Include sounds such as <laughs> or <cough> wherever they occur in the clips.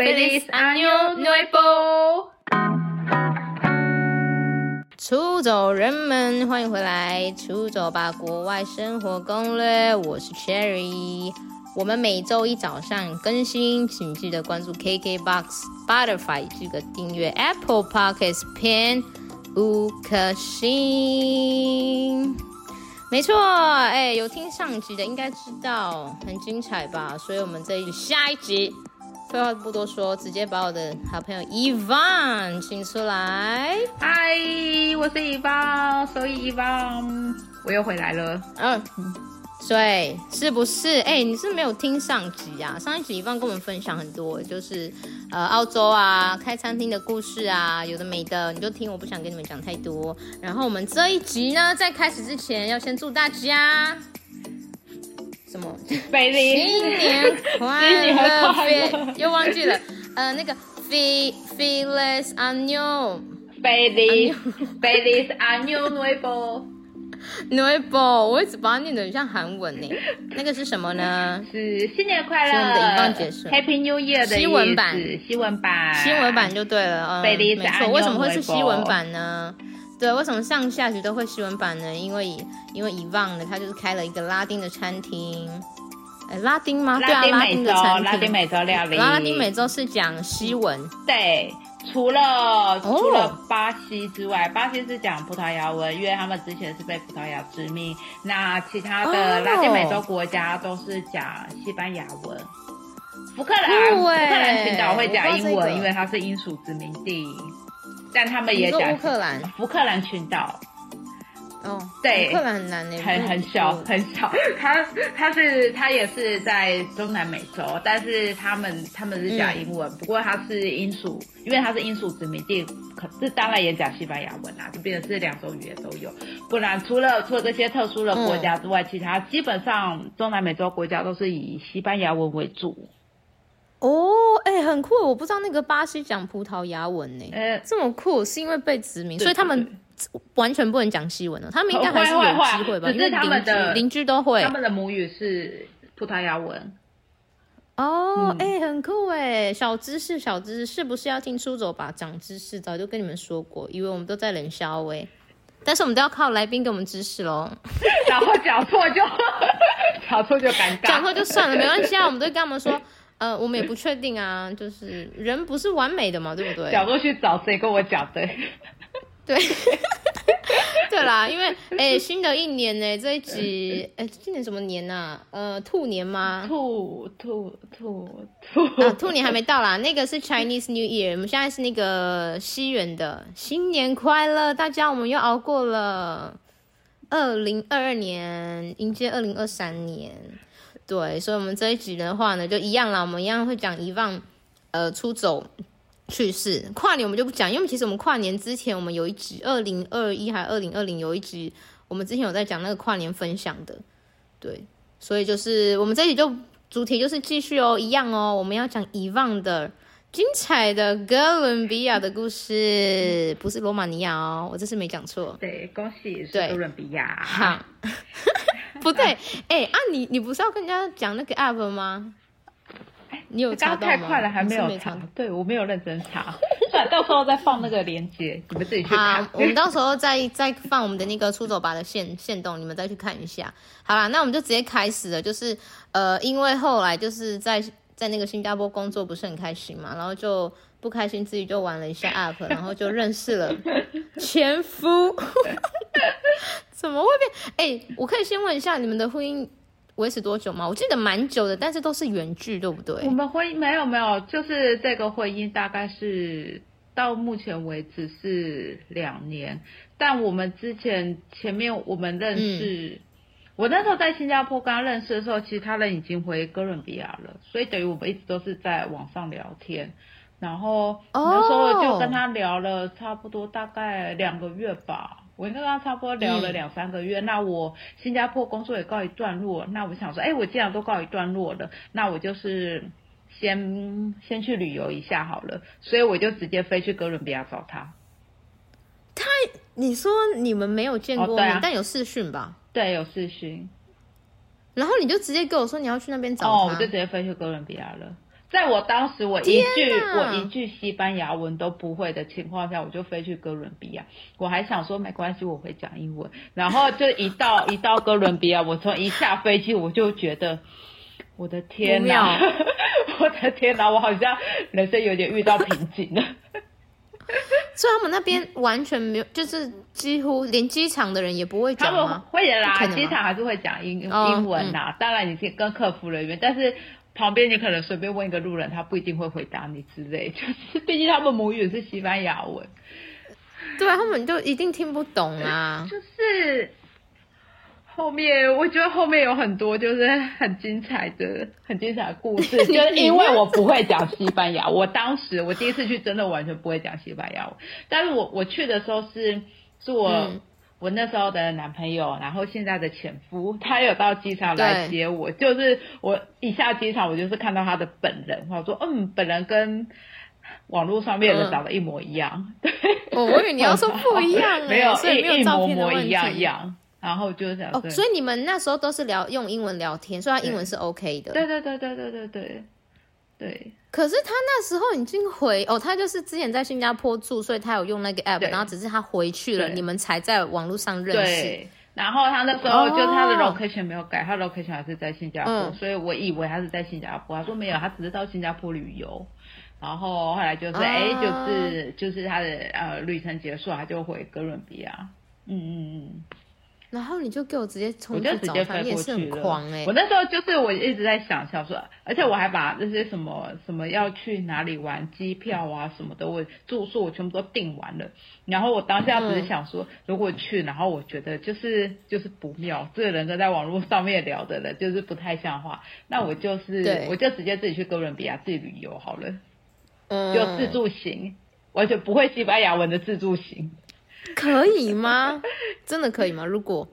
Feliz Año Nuevo！出走人们，欢迎回来！出走吧，国外生活攻略。我是 Cherry。我们每周一早上更新，请记得关注 KKBOX、Spotify 这个订阅 Apple Podcasts 篇五颗星。没错，哎，有听上集的应该知道，很精彩吧？所以我们这一下一集。废话不多说，直接把我的好朋友 Yvonne 请出来。嗨，我是 Yvonne，所以 Yvonne，我又回来了。嗯，对，是不是？哎、欸，你是没有听上集啊？上一集 Yvonne 跟我们分享很多，就是呃澳洲啊开餐厅的故事啊，有的没的，你就听。我不想跟你们讲太多。然后我们这一集呢，在开始之前，要先祝大家。什么？新年快乐！又忘记了，呃，那个 Feliz Año，Feliz Año Nuevo，Nuevo，我一直把它念得很像韩文呢。那个是什么呢？是新年快乐！是我们的 Yvonne 解释，Happy New Year 的西文版，西文版，西文版就对了。嗯，没错。为什么会是西文版呢？对，为什么上下集都会西文版呢？因为因为 Yvonne 呢，他就是开了一个拉丁的餐厅，哎，拉丁吗？对啊，拉丁的餐厅，拉丁美洲料理。拉丁美洲是讲西文，对，除了除了巴西之外，哦、巴西是讲葡萄牙文，因为他们之前是被葡萄牙殖民。那其他的拉丁美洲国家都是讲西班牙文。福克兰，福克兰群岛会讲英文，因为它是英属殖民地。但他们也讲乌克兰，福克兰群岛。哦，对，福克兰很难诶，很很小很小。<laughs> 他他是他也是在中南美洲，但是他们他们是讲英文，嗯、不过他是英属，因为他是英属殖民地，可是当然也讲西班牙文啊，就变成是两种语言都有。不然除了除了这些特殊的国家之外，嗯、其他基本上中南美洲国家都是以西班牙文为主。哦，哎、欸，很酷！我不知道那个巴西讲葡萄牙文呢，呃，这么酷，是因为被殖民，所以他们完全不能讲西文了。他们应该还是有机会吧？因为他们的邻居都会，他们的母语是葡萄牙文。哦，哎、嗯欸，很酷哎，小知识，小知识，是不是要听出走吧？长知识，早就跟你们说过，以为我们都在冷笑哎，但是我们都要靠来宾给我们知识喽。<laughs> 然后讲错就 <laughs> 讲错就尴尬，讲错就算了，没关系啊，我们都跟他们说。呃，我们也不确定啊，就是人不是完美的嘛，对不对？角度去找谁跟我讲的？<laughs> 对，<laughs> 对啦，因为哎、欸，新的一年呢，这一集哎、欸，今年什么年呐、啊？呃，兔年吗？兔兔兔兔啊，兔年还没到啦，那个是 Chinese New Year，我们现在是那个西元的新年快乐，大家，我们又熬过了二零二二年，迎接二零二三年。对，所以，我们这一集的话呢，就一样啦。我们一样会讲 Yvonne，呃，出走去世。跨年我们就不讲，因为其实我们跨年之前，我们有一集二零二一还二零二零有一集，我们之前有在讲那个跨年分享的。对，所以就是我们这一集就主题就是继续哦，一样哦，我们要讲 Yvonne 的精彩的哥伦比亚的故事，不是罗马尼亚哦，我这次没讲错。对，恭喜是哥伦比亚。好。<laughs> <laughs> 不对，哎、欸、啊你，你你不是要跟人家讲那个 app 吗？你有查到吗？太快了，还没有查。对，我没有认真查。<laughs> 算，到时候再放那个链接，你们自己去看。好，我们到时候再再放我们的那个出走吧的线线动，你们再去看一下。好啦，那我们就直接开始了。就是呃，因为后来就是在在那个新加坡工作不是很开心嘛，然后就不开心，自己就玩了一下 app，然后就认识了前夫。<laughs> 怎么会变？哎、欸，我可以先问一下，你们的婚姻维持多久吗？我记得蛮久的，但是都是远距，对不对？我们婚姻没有没有，就是这个婚姻大概是到目前为止是两年。但我们之前前面我们认识，嗯、我那时候在新加坡刚认识的时候，其实他人已经回哥伦比亚了，所以等于我们一直都是在网上聊天。然后那时候就跟他聊了差不多大概两个月吧。我跟他差不多聊了两三个月，嗯、那我新加坡工作也告一段落，那我想说，哎、欸，我既然都告一段落了，那我就是先先去旅游一下好了，所以我就直接飞去哥伦比亚找他。他，你说你们没有见过面，哦啊、但有视讯吧？对，有视讯。然后你就直接跟我说你要去那边找他，哦，我就直接飞去哥伦比亚了。在我当时我一句我一句西班牙文都不会的情况下，我就飞去哥伦比亚。我还想说没关系，我会讲英文。然后就一到 <laughs> 一到哥伦比亚，我从一下飞机我就觉得，我的天哪，<laughs> 我的天哪，我好像人生有点遇到瓶颈了。<laughs> 所以他们那边完全没有，就是几乎连机场的人也不会讲吗？他们会的啦，机场还是会讲英英文呐、啊。当然你可以跟客服人员，但是。旁边你可能随便问一个路人，他不一定会回答你之类，就是毕竟他们母语是西班牙文，对啊，他们就一定听不懂啊。就是后面我觉得后面有很多就是很精彩的、很精彩的故事，<laughs> 就是因为我不会讲西班牙，我当时我第一次去真的完全不会讲西班牙文，但是我我去的时候是是我。嗯我那时候的男朋友，然后现在的前夫，他有到机场来接我。就 <laughs> 是我一下机场，我就是看到他的本人，我说嗯，本人跟网络上面的长得一模一样。嗯、对，哦，我以为你要说不一样，<laughs> 没有，所以没有照片的。一模一样一样。然后就是哦，所以你们那时候都是聊用英文聊天，所以他英文是 OK 的。对对对对对对对。对，可是他那时候已经回哦，他就是之前在新加坡住，所以他有用那个 app，然后只是他回去了，你们才在网络上认识。对，然后他那时候就他的 location 没有改，哦、他的 location 还是在新加坡，嗯，所以我以为他是在新加坡。他说没有，他只是到新加坡旅游。然后后来就是哎，哦，就是就是他的呃旅程结束，他就回哥伦比亚。嗯嗯嗯。然后你就给我直接冲，我就直接飞过去了。我那时候就是我一直在想，想说，而且我还把那些什么什么要去哪里玩，机票啊什么的，我住宿我全部都订完了。然后我当下只是想说，如果去，然后我觉得就是就是不妙，这个人跟在网络上面聊的人就是不太像话，那我就是我就直接自己去哥伦比亚自己旅游好了，嗯，就自助行，完全不会西班牙文的自助行。<laughs> 可以吗？真的可以吗？如果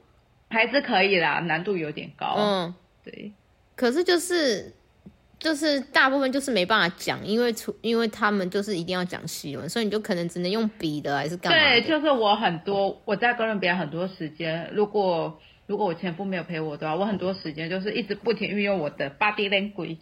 还是可以啦，难度有点高。嗯，对。可是就是就是大部分就是没办法讲，因为出因为他们就是一定要讲西文，所以你就可能只能用笔的还是干嘛？对，就是我很多我在哥伦比亚很多时间，如果如果我前夫没有陪我的话，我很多时间就是一直不停运用我的 body language，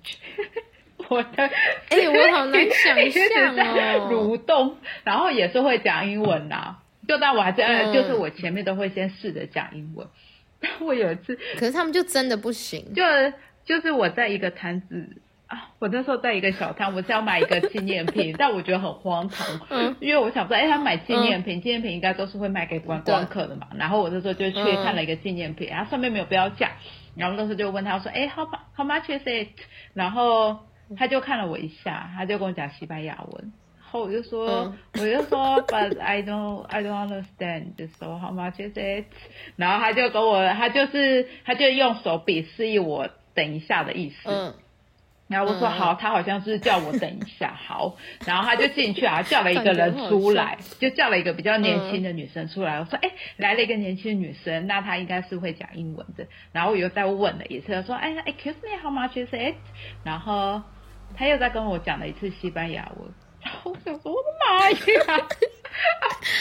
<laughs> 我的哎、欸，我好难想象哦，<laughs> 蠕动，然后也是会讲英文呐。就当我还在、嗯，就是我前面都会先试着讲英文。<laughs> 但我有一次，可是他们就真的不行。就就是我在一个摊子啊，我那时候在一个小摊，我是要买一个纪念品，<laughs> 但我觉得很荒唐，嗯，因为我想说，哎、欸，他买纪念品，纪、嗯、念品应该都是会卖给观光客的嘛。然后我那时候就去看了一个纪念品，然后上面没有标价，然后那时候就问他说，哎、欸，how how much is it？然后他就看了我一下，他就跟我讲西班牙文。我就说，嗯、我就说，But I don't, I don't understand. So how much is it? 然后他就跟我，他就是，他就用手比示意我等一下的意思。嗯。然后我说好，他好像是叫我等一下，好。然后他就进去啊，叫了一个人出来，就叫了一个比较年轻的女生出来。我说，哎，来了一个年轻女生，那她应该是会讲英文的。然后我又再问了一次，说，哎，Excuse me, how much is it? 然后他又再跟我讲了一次西班牙文。我想说，我的妈呀！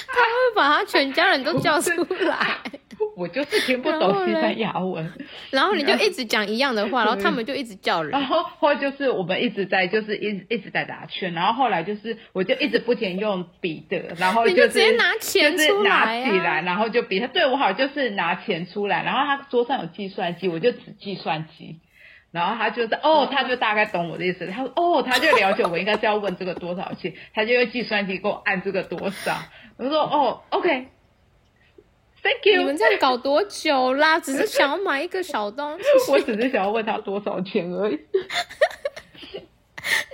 他会把他全家人都叫出来。<laughs> 我就是听不懂西班牙文，然后你就一直讲一样的话，然后他们就一直叫人。<laughs> 然后或就是我们一直在就是一直一直在打圈，然后后来就是我就一直不停用笔的，然后、就是、你就直接拿钱出来、啊就是、拿起来，然后就比他对我好，就是拿钱出来，然后他桌上有计算机，我就指计算机。然后他就是哦，他就大概懂我的意思。他说哦，他就了解我应该是要问这个多少钱，<laughs> 他就用计算机给我按这个多少。我说哦，OK，Thank you。你们这样搞多久啦？<laughs> 只是想要买一个小东西。我只是想要问他多少钱而已。<laughs>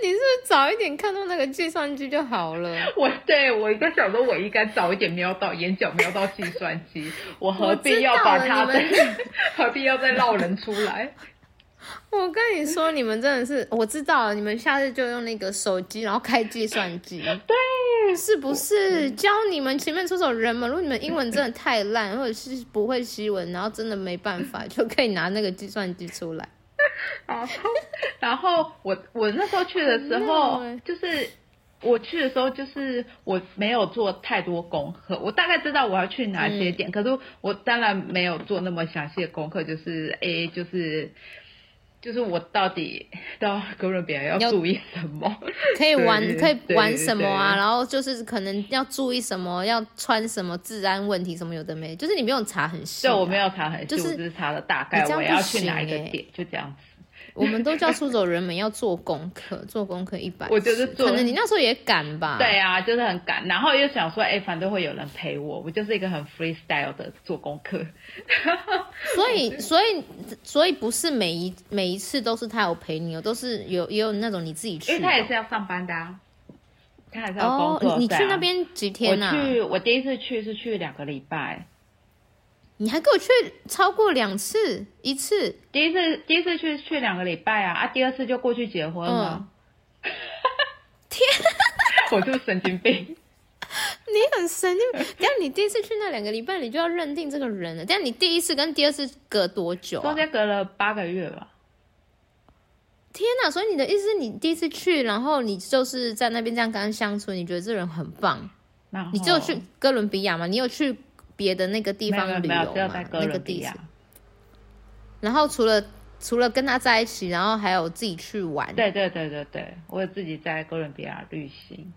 你是不是早一点看到那个计算机就好了？我对我应该想说，我应该早一点瞄到眼角瞄到计算机，我何必要把他的何必要再绕人出来？<laughs> 我跟你说，你们真的是，我知道了，你们下次就用那个手机，然后开计算机，<laughs> 对，是不是？教你们前面出手人嘛，如果你们英文真的太烂，或者是不会西文，然后真的没办法，就可以拿那个计算机出来。<laughs> 然后，然后我我那时候去的时候，就是我去的时候，就是我没有做太多功课，我大概知道我要去哪些点，嗯、可是我当然没有做那么详细的功课，就是 A 就是。就是我到底 <laughs> 到哥伦比亚要注意什么？<laughs> 可以玩可以玩什么啊？然后就是可能要注意什么，要穿什么治安问题什么有的没，就是你没有查很细、啊。对，我没有查很细，就是我只是查了大概我要去哪一个点，就这样子。我们都叫出走人们要做功课，做功课一百。我就是做，可能你那时候也赶吧？对啊，就是很赶，然后又想说，哎，反正会有人陪我，我就是一个很 freestyle 的做功课。<laughs> 所以，所以，所以不是每一每一次都是他有陪你，都是有也有那种你自己去。因为他也是要上班的啊，他还是要工作。哦，你去那边几天啊？我去，我第一次去是去两个礼拜。你还跟我去超过两次，一次，第一次第一次去去两个礼拜啊，啊，第二次就过去结婚了。嗯、<laughs> 天，我就是神经病。<laughs> 你很神经病。等下你第一次去那两个礼拜，你就要认定这个人了。但你第一次跟第二次隔多久、啊？中间隔了八个月吧。天哪！所以你的意思是你第一次去，然后你就是在那边这样跟他相处，你觉得这人很棒。你只有去哥伦比亚吗？你有去？别的那个地方旅游嘛，那个地方。然后除了除了跟他在一起，然后还有自己去玩。对对对对对，我有自己在哥伦比亚旅行。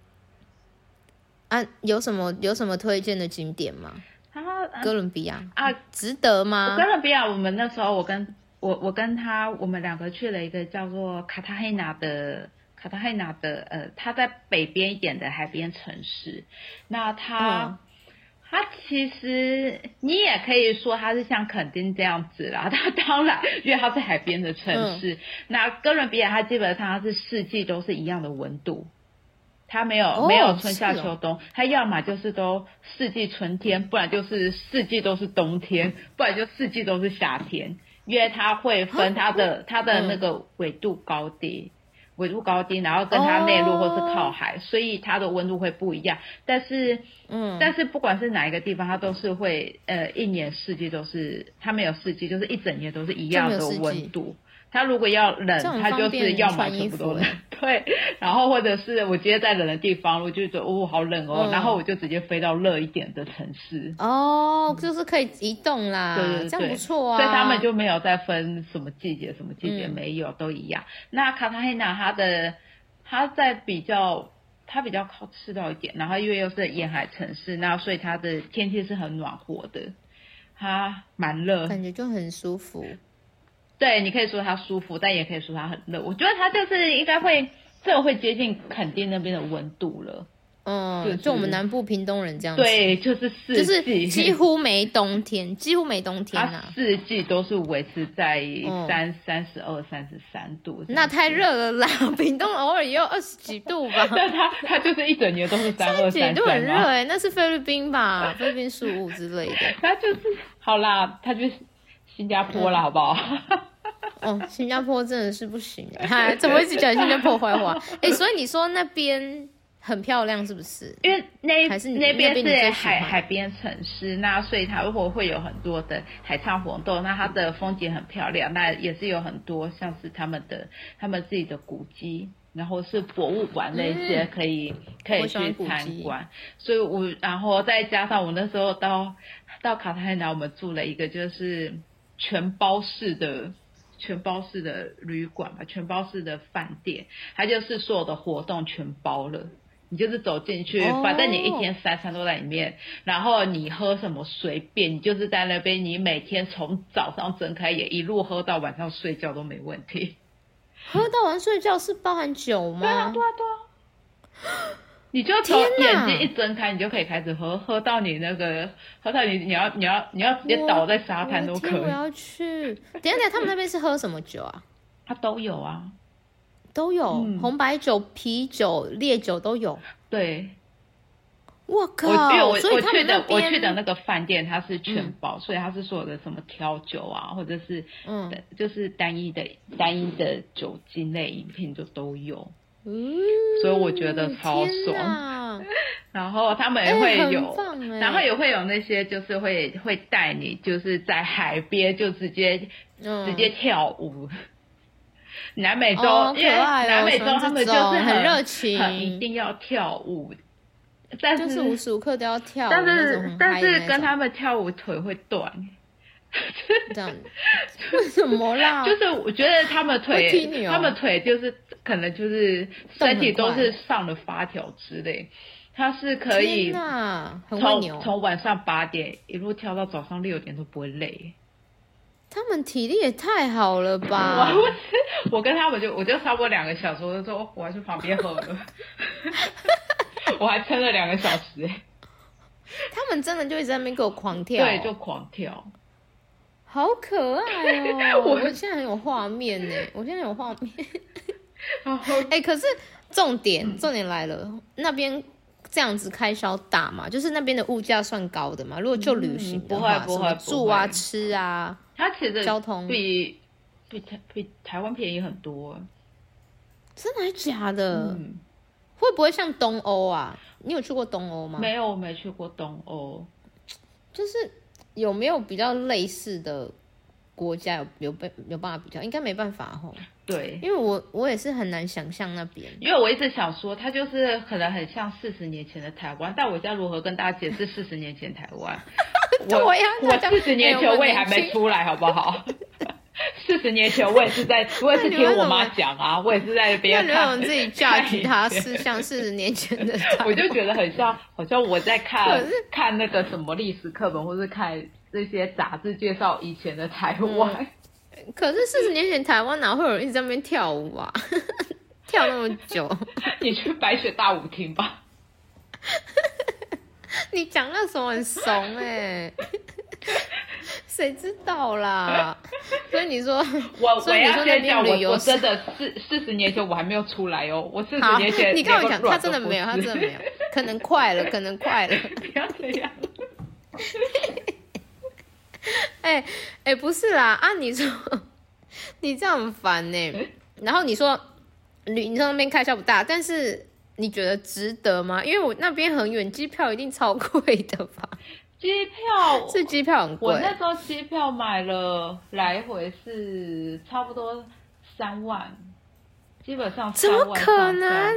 啊，有什么有什么推荐的景点吗？啊，哥伦比亚啊，值得吗？哥伦比亚，我们那时候我跟我我跟他，我们两个去了一个叫做卡塔黑纳的卡塔黑纳的呃，他在北边一点的海边城市。那他。嗯它其实你也可以说它是像垦丁这样子啦，它当然因为它是海边的城市。嗯、那哥伦比亚它基本上它是四季都是一样的温度，它没有、哦、没有春夏秋冬，它要么就是都四季春天，不然就是四季都是冬天，不然就四季都是夏天，因为它会分它的它的那个纬度高低。纬度高低，然后跟它内陆或是靠海，oh. 所以它的温度会不一样。但是，嗯，但是不管是哪一个地方，它都是会呃一年四季都是，它没有四季，就是一整年都是一样的温度。它如果要冷，它就是要么全部都冷，<laughs> 对。然后或者是我今天在冷的地方，我就觉得哦好冷哦，嗯、然后我就直接飞到热一点的城市。哦，就是可以移动啦，对对对，这样不错啊。所以他们就没有再分什么季节，什么季节没有，嗯、都一样。那卡塔黑纳它的它在比较它比较靠赤道一点，然后因为又是沿海城市，那所以它的天气是很暖和的，它蛮热，感觉就很舒服。对，你可以说它舒服，但也可以说它很热。我觉得它就是应该会，这会接近垦丁那边的温度了。嗯，就，就我们南部屏东人这样子。对，就是四季，就是几乎没冬天，几乎没冬天啊。四季都是维持在三三十二、三十三度。那太热了啦！<laughs> 屏东偶尔也有二十几度吧。<laughs> 但它它就是一整年都是三二三三。都很热哎、欸，那是菲律宾吧？菲律宾十五之类的。它就是好啦，它就是。新加坡了，好不好？哦，<laughs> 新加坡真的是不行，<laughs> 哎，怎么一直讲新加坡坏话？哎、欸，所以你说那边很漂亮，是不是？因为那还是那边是海海边城市，那所以它如果会有很多的海上活动，那它的风景很漂亮，那也是有很多像是他们的他们自己的古迹，然后是博物馆那些可以、嗯、可以去参观。所以我然后再加上我那时候到到卡塔海纳，我们住了一个就是。全包式的全包式的旅馆吧，全包式的饭店，它就是所有的活动全包了。你就是走进去，反正你一天三餐都在里面，然后你喝什么随便，你就是在那边，你每天从早上睁开眼一路喝到晚上睡觉都没问题。喝到晚上睡觉是包含酒吗？对啊，对啊，对啊。你就从眼睛一睁开，你就可以开始喝，喝到你那个，喝到你你要你要你要直接倒在沙滩都可以。我，我要去。等一下，他们那边是喝什么酒啊？他都有啊，都有、嗯、红白酒、啤酒、烈酒都有。对，我靠！我因为我我去的我去的那个饭店，它是全包，嗯、所以它是所有的什么调酒啊，或者是嗯，就是单一的单一的酒精类饮品就都有。嗯，所以我觉得超爽。<laughs> 然后他们也会有，欸、然后也会有那些就是会会带你就是在海边就直接、嗯、直接跳舞。南美洲，哦、因为南美洲他们就是很，很热情，很一定要跳舞，但是就是无时无刻都要跳舞。但是但是跟他们跳舞腿会断。<laughs> 这样为什么啦？就是我觉得他们腿，他们腿就是可能就是身体都是上了发条之类，他是可以从从晚上八点一路跳到早上六点都不会累。他们体力也太好了吧！<laughs> 我我跟他们就我就差不多两个小时，我就说我还去旁边喝了，<laughs> 我还撑了两个小时哎。他们真的就一直在那边给我狂跳，对，就狂跳，好可爱哦！<laughs> 我我现在很有画面呢，我现在有画面。<laughs> <laughs> 哎、欸，可是重点重点来了，那边这样子开销大嘛？就是那边的物价算高的嘛？如果就旅行的话，什么住啊、吃啊，它其实交通比比台比台湾便宜很多。真的还假的？嗯、会不会像东欧啊？你有去过东欧吗？没有，我没去过东欧。就是有没有比较类似的国家有有办有办法比较？应该没办法吼。对，因为我我也是很难想象那边。因为我一直想说，它就是可能很像四十年前的台湾，但我要如何跟大家解释 <laughs> 四十年前台湾？我我四十年前我也还没出来，好不好？<laughs> <laughs> 四十年前，我也是在，<laughs> 我也是听我妈讲啊，我也是在别人看。自己嫁娶他是像四十年前的，<laughs> 我就觉得很像，好像我在看看那个什么历史课本，或是看这些杂志介绍以前的台湾。嗯、可是四十年前台湾哪会有人一直在那边跳舞啊？跳那么久？你去白雪大舞厅吧。你讲那时候很怂哎、欸。<laughs> 谁知道啦？<laughs> 所以你说，我所以你说那边旅游，我真的四四十年前我还没有出来哦。我四十年前，你跟我讲，他真的没有，他真的没有，可能快了，<laughs> 可能快了。不要这样。哎哎、欸欸，不是啦，啊，你说你这样很烦呢、欸。然后你说旅，你说那边开销不大，但是你觉得值得吗？因为我那边很远，机票一定超贵的吧。机票是机票很贵，我那时候机票买了来回是差不多三万，基本上。怎么可能？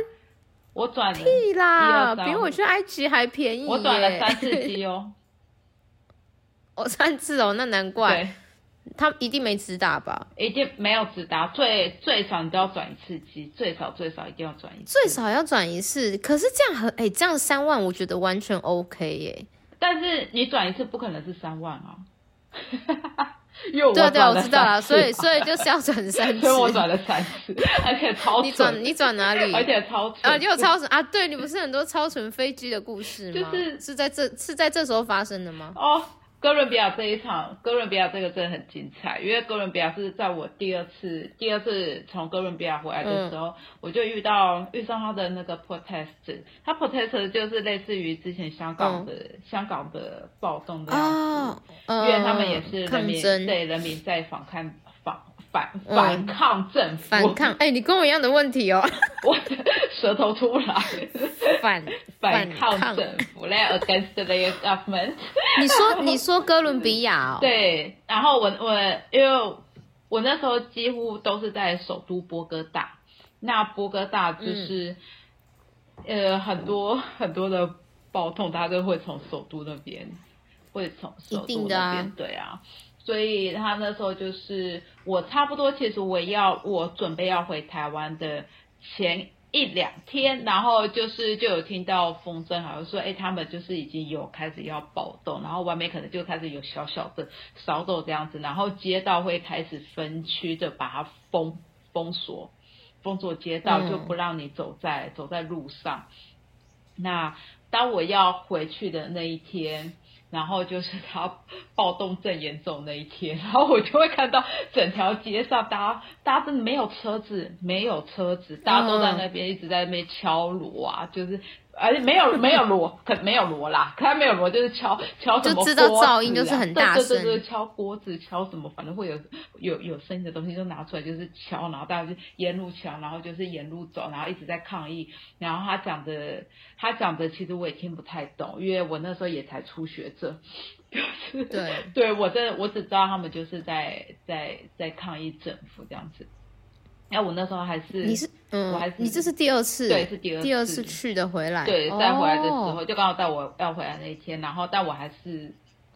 我转屁啦，比我去埃及还便宜。我转了三次机哦，<laughs> 哦三次哦，那难怪。他一定没直达吧？一定没有直达，最最少你都要转一次机，最少最少一定要转一次，最少要转一次。可是这样很哎，这样三万我觉得完全 OK 耶。但是你转一次不可能是三万啊，<laughs> 因为我对对，我知道了，所以所以就是要转三次，<laughs> 所以我转了三次，而且超你转你转哪里？而且超啊，你有超纯啊？对，你不是很多超纯飞机的故事吗？就是是在这是在这时候发生的吗？哦。哥伦比亚这一场，哥伦比亚这个真的很精彩，因为哥伦比亚是在我第二次第二次从哥伦比亚回来的时候，嗯、我就遇到遇上他的那个 protest，他 protest 就是类似于之前香港的、嗯、香港的暴动的样子，因为他们也是人民对人民在反抗反抗政府，反抗。哎、欸，你跟我一样的问题哦，<laughs> 我舌头出来，反反抗政府。嘞，against the government。你说你说哥伦比亚哦？对，然后我我因为我那时候几乎都是在首都波哥大，那波哥大就是、嗯、呃很多很多的暴动，大家都会从首都那边，会从首都那边、啊、对啊，所以他那时候就是我差不多，其实我要我准备要回台湾的前。一两天，然后就是就有听到风声，好像说，哎，他们就是已经有开始要暴动，然后外面可能就开始有小小的骚动这样子，然后街道会开始分区的把它封封锁，封锁街道就不让你走在、嗯、走在路上。那当我要回去的那一天。然后就是他暴动正严重那一天，<laughs> 然后我就会看到整条街上，大家大家真的没有车子，没有车子，大家都在那边一直在那边敲锣啊，就是。而且没有没有锣，可没有锣啦，可他没有锣，就是敲敲什么锅子，啊，就知道噪音就是很大声，对对对，敲锅子，敲什么，反正会有有有声音的东西就拿出来，就是敲，然后大家就沿路敲，然后就是沿路走，然后一直在抗议。然后他讲的，他讲的其实我也听不太懂，因为我那时候也才初学者，就是对，对我真的我只知道他们就是在在在抗议政府这样子。那我那时候还是你是嗯，我还是你这是第二次，对，是第二次，第二次去的回来，对，再回来的时候、哦、就刚好在我要回来那一天，然后但我还是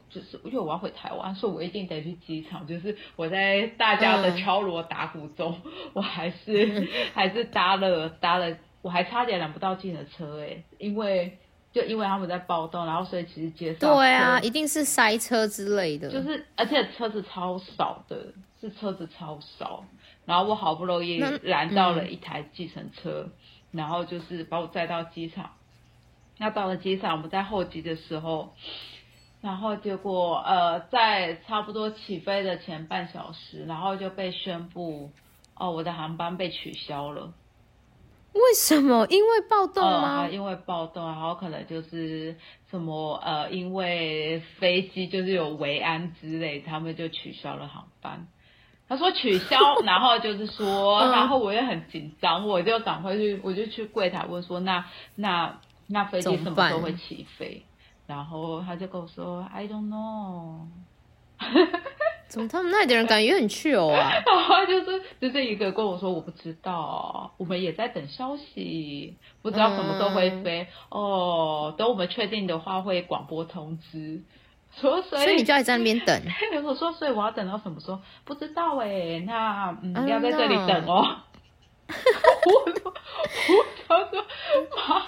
就是因为我要回台湾，所以我一定得去机场。就是我在大家的敲锣打鼓中，嗯、我还是还是搭了搭了，我还差点拦不到进的车哎、欸，因为就因为他们在暴动，然后所以其实街上对啊，一定是塞车之类的，就是而且车子超少的，是车子超少，然后我好不容易拦到了一台计程车，嗯、然后就是把我载到机场。那到了机场，我们在候机的时候。然后结果，呃，在差不多起飞的前半小时，然后就被宣布，哦，我的航班被取消了。为什么？因为暴动吗？呃、因为暴动，然后可能就是什么，呃，因为飞机就是有维安之类，他们就取消了航班。他说取消，然后就是说，然后我也很紧张，我就赶快去，我就去柜台问说，那那那飞机什么时候会起飞？然后他就跟我说：“I don't know。”怎么他们那里的人感觉很去哦啊？<laughs> 然后就是就是一个跟我说：“我不知道，我们也在等消息，不知道什么时候会飞、嗯、哦。等我们确定的话会广播通知。所以所以你就要在那边等。<laughs> 我说所以我要等到什么时候？不知道哎。那嗯，你要在这里等哦。<laughs> 我说我他说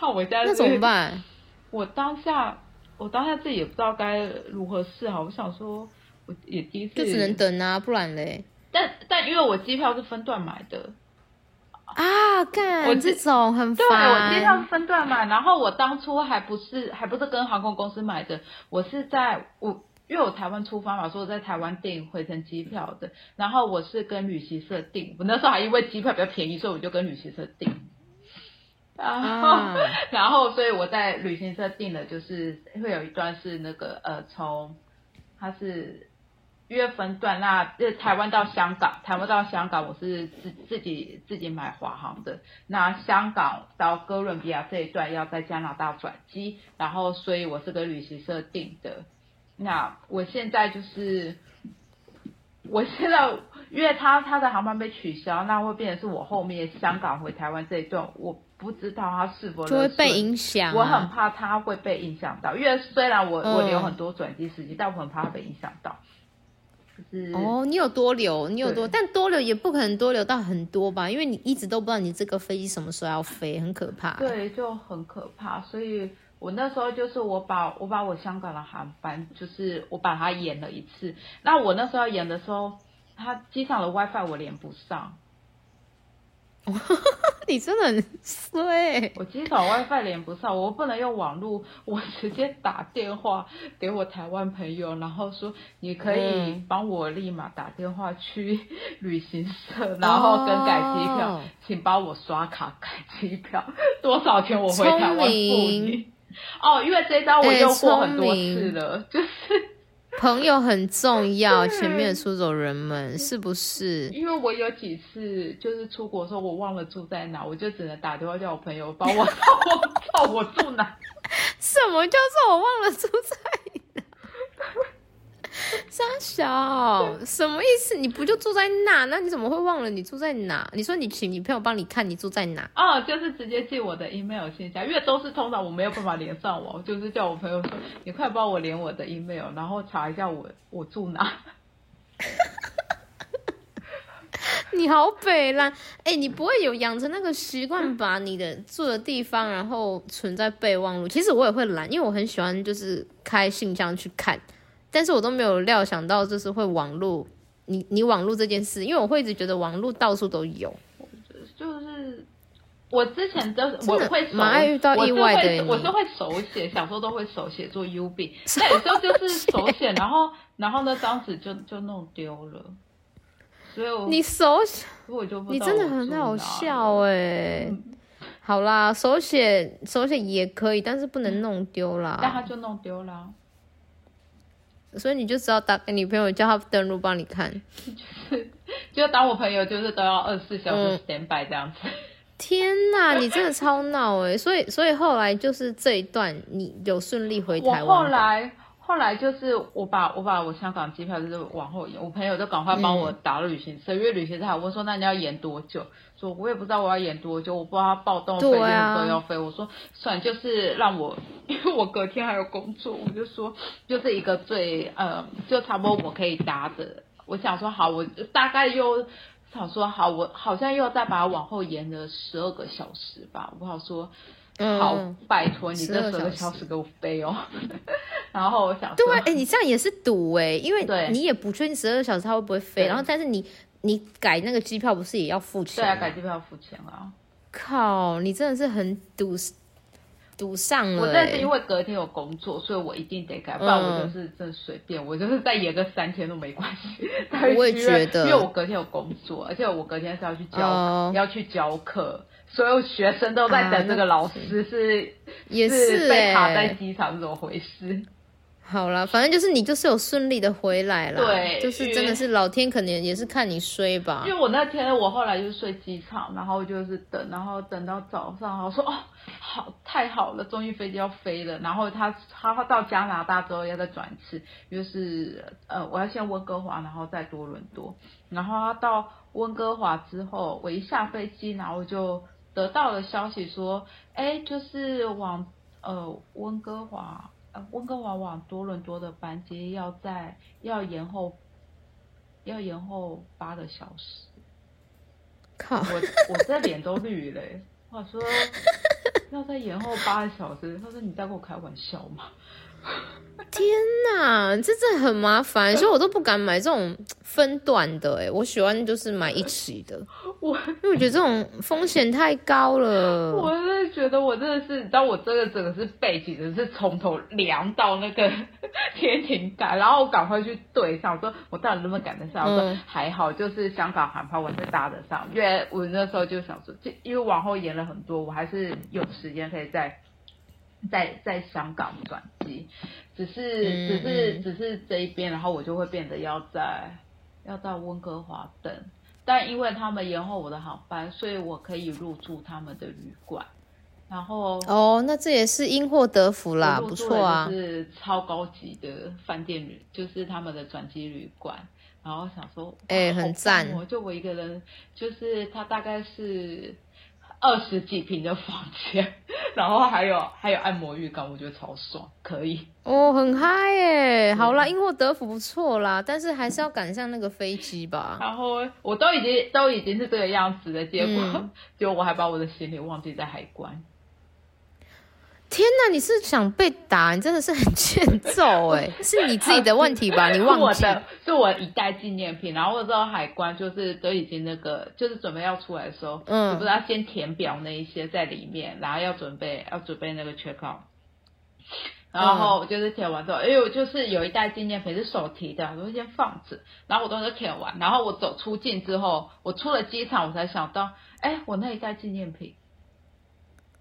妈，我家那怎么办？我当下。”我当下自己也不知道该如何是好，我想说，我也第一次就只能等啊，不然嘞。但但因为我机票是分段买的啊，干我这种很烦。对，我机票是分段买，然后我当初还不是还不是跟航空公司买的，我是在我因为我台湾出发嘛，所以我在台湾订回程机票的，然后我是跟旅行社订，我那时候还因为机票比较便宜，所以我就跟旅行社订。然后，啊、然后，所以我在旅行社订的，就是会有一段是那个呃，从它是月分段，那台湾到香港，台湾到香港，我是自自己自己买华航的。那香港到哥伦比亚这一段要在加拿大转机，然后所以我是跟旅行社订的。那我现在就是，我现在因为他他的航班被取消，那会变成是我后面香港回台湾这一段我。不知道他是否就会被影响、啊，我很怕他会被影响到，因为虽然我、嗯、我留很多转机时间，但我很怕他被影响到。就是哦，你有多留，你有多，但多留也不可能多留到很多吧，因为你一直都不知道你这个飞机什么时候要飞，很可怕。对，就很可怕，所以我那时候就是我把我把我香港的航班，就是我把它延了一次。那我那时候延的时候，它机场的 WiFi 我连不上。<laughs> 你真的很衰！我机场 WiFi 连不上，我不能用网络，我直接打电话给我台湾朋友，然后说你可以帮我立马打电话去旅行社，然后更改机票，哦、请帮我刷卡改机票，<laughs> 多少钱我回台湾付你。哦，因为这招我用过很多次了，就是。朋友很重要，前面的出走人们是不是？因为我有几次就是出国的时候，我忘了住在哪，我就只能打电话叫我朋友帮我帮我，<laughs> 我住哪？什么叫做我忘了住在哪？三小什么意思？你不就住在那？那你怎么会忘了你住在哪？你说你请你朋友帮你看你住在哪？哦，就是直接寄我的 email 信箱，因为都是通常我没有办法连上网，就是叫我朋友说，你快帮我连我的 email，然后查一下我我住哪。<laughs> 你好北啦，哎、欸，你不会有养成那个习惯，把你的住的地方然后存在备忘录？其实我也会懒，因为我很喜欢就是开信箱去看。但是我都没有料想到，就是会网路，你你网路这件事，因为我会一直觉得网路到处都有。就是我之前都我会蛮爱遇到意外的，我是会手写，小时候都会手写做 UB，但有时候就是手写，<laughs> 然后然后呢，当时就就弄丢了。所以我你手写，我就你真的很好笑哎、欸。嗯、好啦，手写手写也可以，但是不能弄丢啦。但他就弄丢了。所以你就只要打给你朋友，叫他登录帮你看，<laughs> 就是就当我朋友，就是都要二十四小时 stand by 这样子。嗯、天哪，<laughs> 你真的超闹哎！所以所以后来就是这一段，你有顺利回台湾？我后来后来就是我把我把我香港机票就是往后延，我朋友就赶快帮我打了旅行社，因为旅行社还问说，那你要延多久？说我也不知道我要延多久，我不知道他暴动飞机都要飞。我说算，就是让我，因为我隔天还有工作，我就说就是一个最呃，就差不多我可以搭的。我想说好，我大概又想说好，我好像又再把它往后延了十二个小时吧。我不好说，好，嗯、拜托你这十二个小时给我飞哦。<laughs> 然后我想说，对，哎、欸，你这样也是赌哎，因为你也不确定十二个小时它会不会飞，然后但是你你改那个机票不是也要付钱？对啊，改机票要付钱啊。靠，你真的是很赌。赌上了，我但是因为隔天有工作，所以我一定得改，不然我就是真随便，嗯、我就是再延个三天都没关系。我也 <laughs> 觉得，因为我隔天有工作，而且我隔天是要去教，哦、要去教课，所有学生都在等这个老师是，啊、是，是被卡在机场是怎么回事？好了，反正就是你就是有顺利的回来了，对，就是真的是老天可能也是看你衰吧。因为我那天我后来就是睡机场，然后就是等，然后等到早上，我说哦，好太好了，终于飞机要飞了。然后他他到加拿大之后要再转一次，就是呃我要先温哥华，然后再多伦多。然后他到温哥华之后，我一下飞机，然后就得到了消息说，哎，就是往呃温哥华。呃，温哥华往多伦多的班机要在要延后，要延后八个小时。靠！我我这脸都绿了。我说要再延后八个小时，他说你在跟我开玩笑吗？天哪，这真的很麻烦，<laughs> 所以我都不敢买这种分段的。哎，我喜欢就是买一起的。我因为我觉得这种风险太高了。我真的觉得我真的是，你知道我这个整个是背景的是从头量到那个 <laughs> 天庭盖，然后我赶快去对上，我说我到底能不能赶得上？我说还好，就是香港航班我是搭得上，因为我那时候就想说，就因为往后延了很多，我还是有时间可以在。在在香港转机，只是、嗯、只是只是这一边，然后我就会变得要在要到温哥华等，但因为他们延后我的航班，所以我可以入住他们的旅馆，然后哦，那这也是因祸得福啦，不错啊，是超高级的饭店旅，就是他们的转机旅馆，然后想说，哎、欸，很赞，我就我一个人，就是他大概是。二十几平的房间，<laughs> 然后还有还有按摩浴缸，我觉得超爽，可以哦，很嗨耶！好啦，因祸得福不错啦，但是还是要赶上那个飞机吧。然后我都已经都已经是这个样子的，结果、嗯、<laughs> 结果我还把我的行李忘记在海关。天呐，你是想被打？你真的是很欠揍哎！<laughs> 是你自己的问题吧？你忘记？是我的，是我一袋纪念品。然后我知道海关就是都已经那个，就是准备要出来的时候，嗯，不是要先填表那一些在里面，然后要准备要准备那个 check out。然后我就是填完之后，哎、嗯，我就是有一袋纪念品是手提的，我就先放着。然后我都是填完，然后我走出境之后，我出了机场，我才想到，哎，我那一袋纪念品。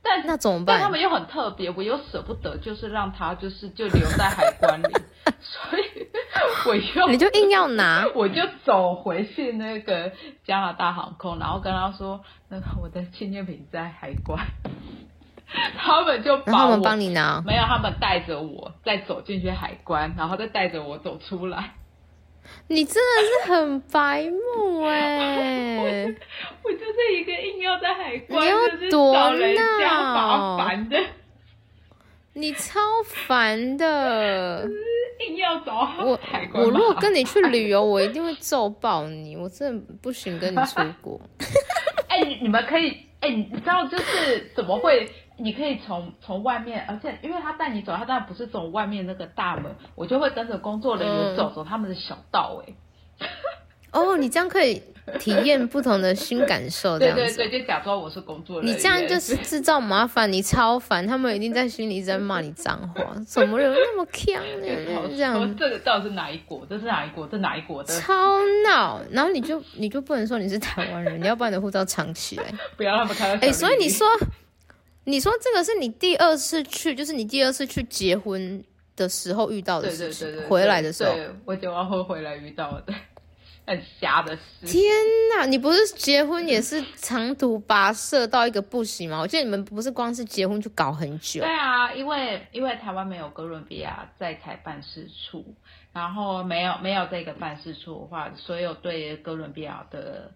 但那怎么办？但他们又很特别，我又舍不得，就是让他就是就留在海关里，<laughs> 所以我又你就硬要拿，<laughs> 我就走回去那个加拿大航空，然后跟他说，那个我的纪念品在海关，<laughs> 他们就把我帮你拿，没有，他们带着我再走进去海关，然后再带着我走出来。你真的是很白目哎！我就是一个硬要在海关，你要多闹，烦的。你超烦的，硬要找我海关。我如果跟你去旅游，我一定会揍爆你。我真的不行跟你出国。哎、欸，你们可以哎、欸，你知道就是怎么会？你可以从从外面，而且因为他带你走，他当然不是走外面那个大门，我就会跟着工作人员走走他们的小道、欸。哎，哦，你这样可以体验不同的新感受，<laughs> 这样子。对对对，就假装我是工作人员。你这样就是制造麻烦，你超烦，他们一定在心里在骂你脏话，<laughs> 怎么有那么锵呢？这样，这个到底是哪一国？这是哪一国？这哪一国的？超闹！然后你就你就不能说你是台湾人，<laughs> 你要把你的护照藏起来，不要让他们看到。哎、欸，所以你说。你说这个是你第二次去，就是你第二次去结婚的时候遇到的事情，对对对对对，回来的时候，对，我结完婚回来遇到的。很瞎的事。天哪，你不是结婚也是长途跋涉到一个不行吗？我记得你们不是光是结婚就搞很久。对啊，因为因为台湾没有哥伦比亚在台办事处，然后没有没有这个办事处的话，所有对哥伦比亚的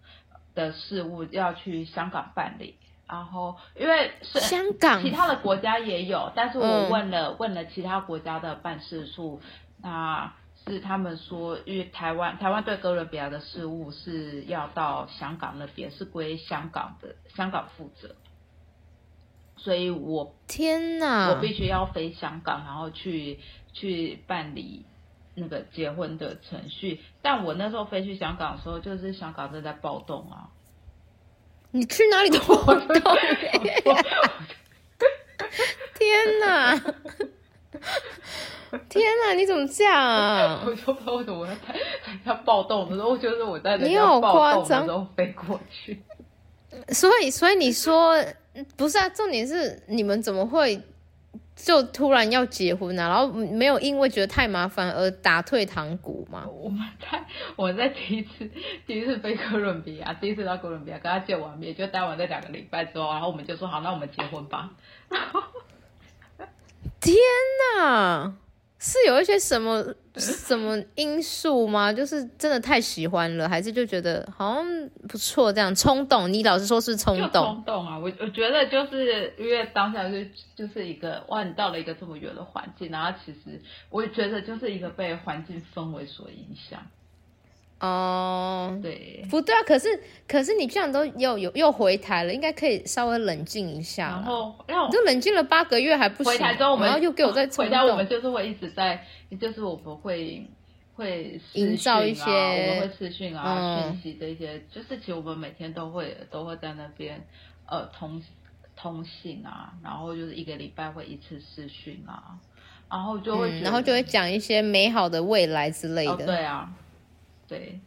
的事务要去香港办理。然后因为是香港其他的国家也有，但是我问了、嗯、问了其他国家的办事处，那。是他们说，因为台湾台湾对哥伦比亚的事务是要到香港那边，是归香港的香港负责，所以我天哪，我必须要飞香港，然后去去办理那个结婚的程序。但我那时候飞去香港的时候，就是香港正在暴动啊！你去哪里都活动？<laughs> 天哪！天哪，你怎么这样啊？我就不知道为什么我在在在暴动的时候，就是我在人家暴动的时候飞过去。所以，所以你说不是啊？重点是你们怎么会就突然要结婚呢、啊？然后没有因为觉得太麻烦而打退堂鼓嘛？我们在我在第一次第一次飞哥伦比亚，第一次到哥伦比亚跟他见完面，就待完这两个礼拜之后，然后我们就说好，那我们结婚吧。天哪！是有一些什么 <laughs> 什么因素吗？就是真的太喜欢了，还是就觉得好像不错这样冲动？你老实说是冲动？冲动啊！我我觉得就是因为当下就就是一个哇，你到了一个这么远的环境，然后其实我也觉得就是一个被环境氛围所影响。哦，uh, 对，不对啊，可是可是你这样都又有又回台了，应该可以稍微冷静一下。然后，你就冷静了八个月还不行。回台之后我们，然后又给我再回家，我们就是会一直在，就是我们会会营造一些，我们会视讯啊、讯息这些，就是其实我们每天都会都会在那边呃通通信啊，然后就是一个礼拜会一次视讯啊，然后就会、嗯、然后就会讲一些美好的未来之类的。哦、对啊。对，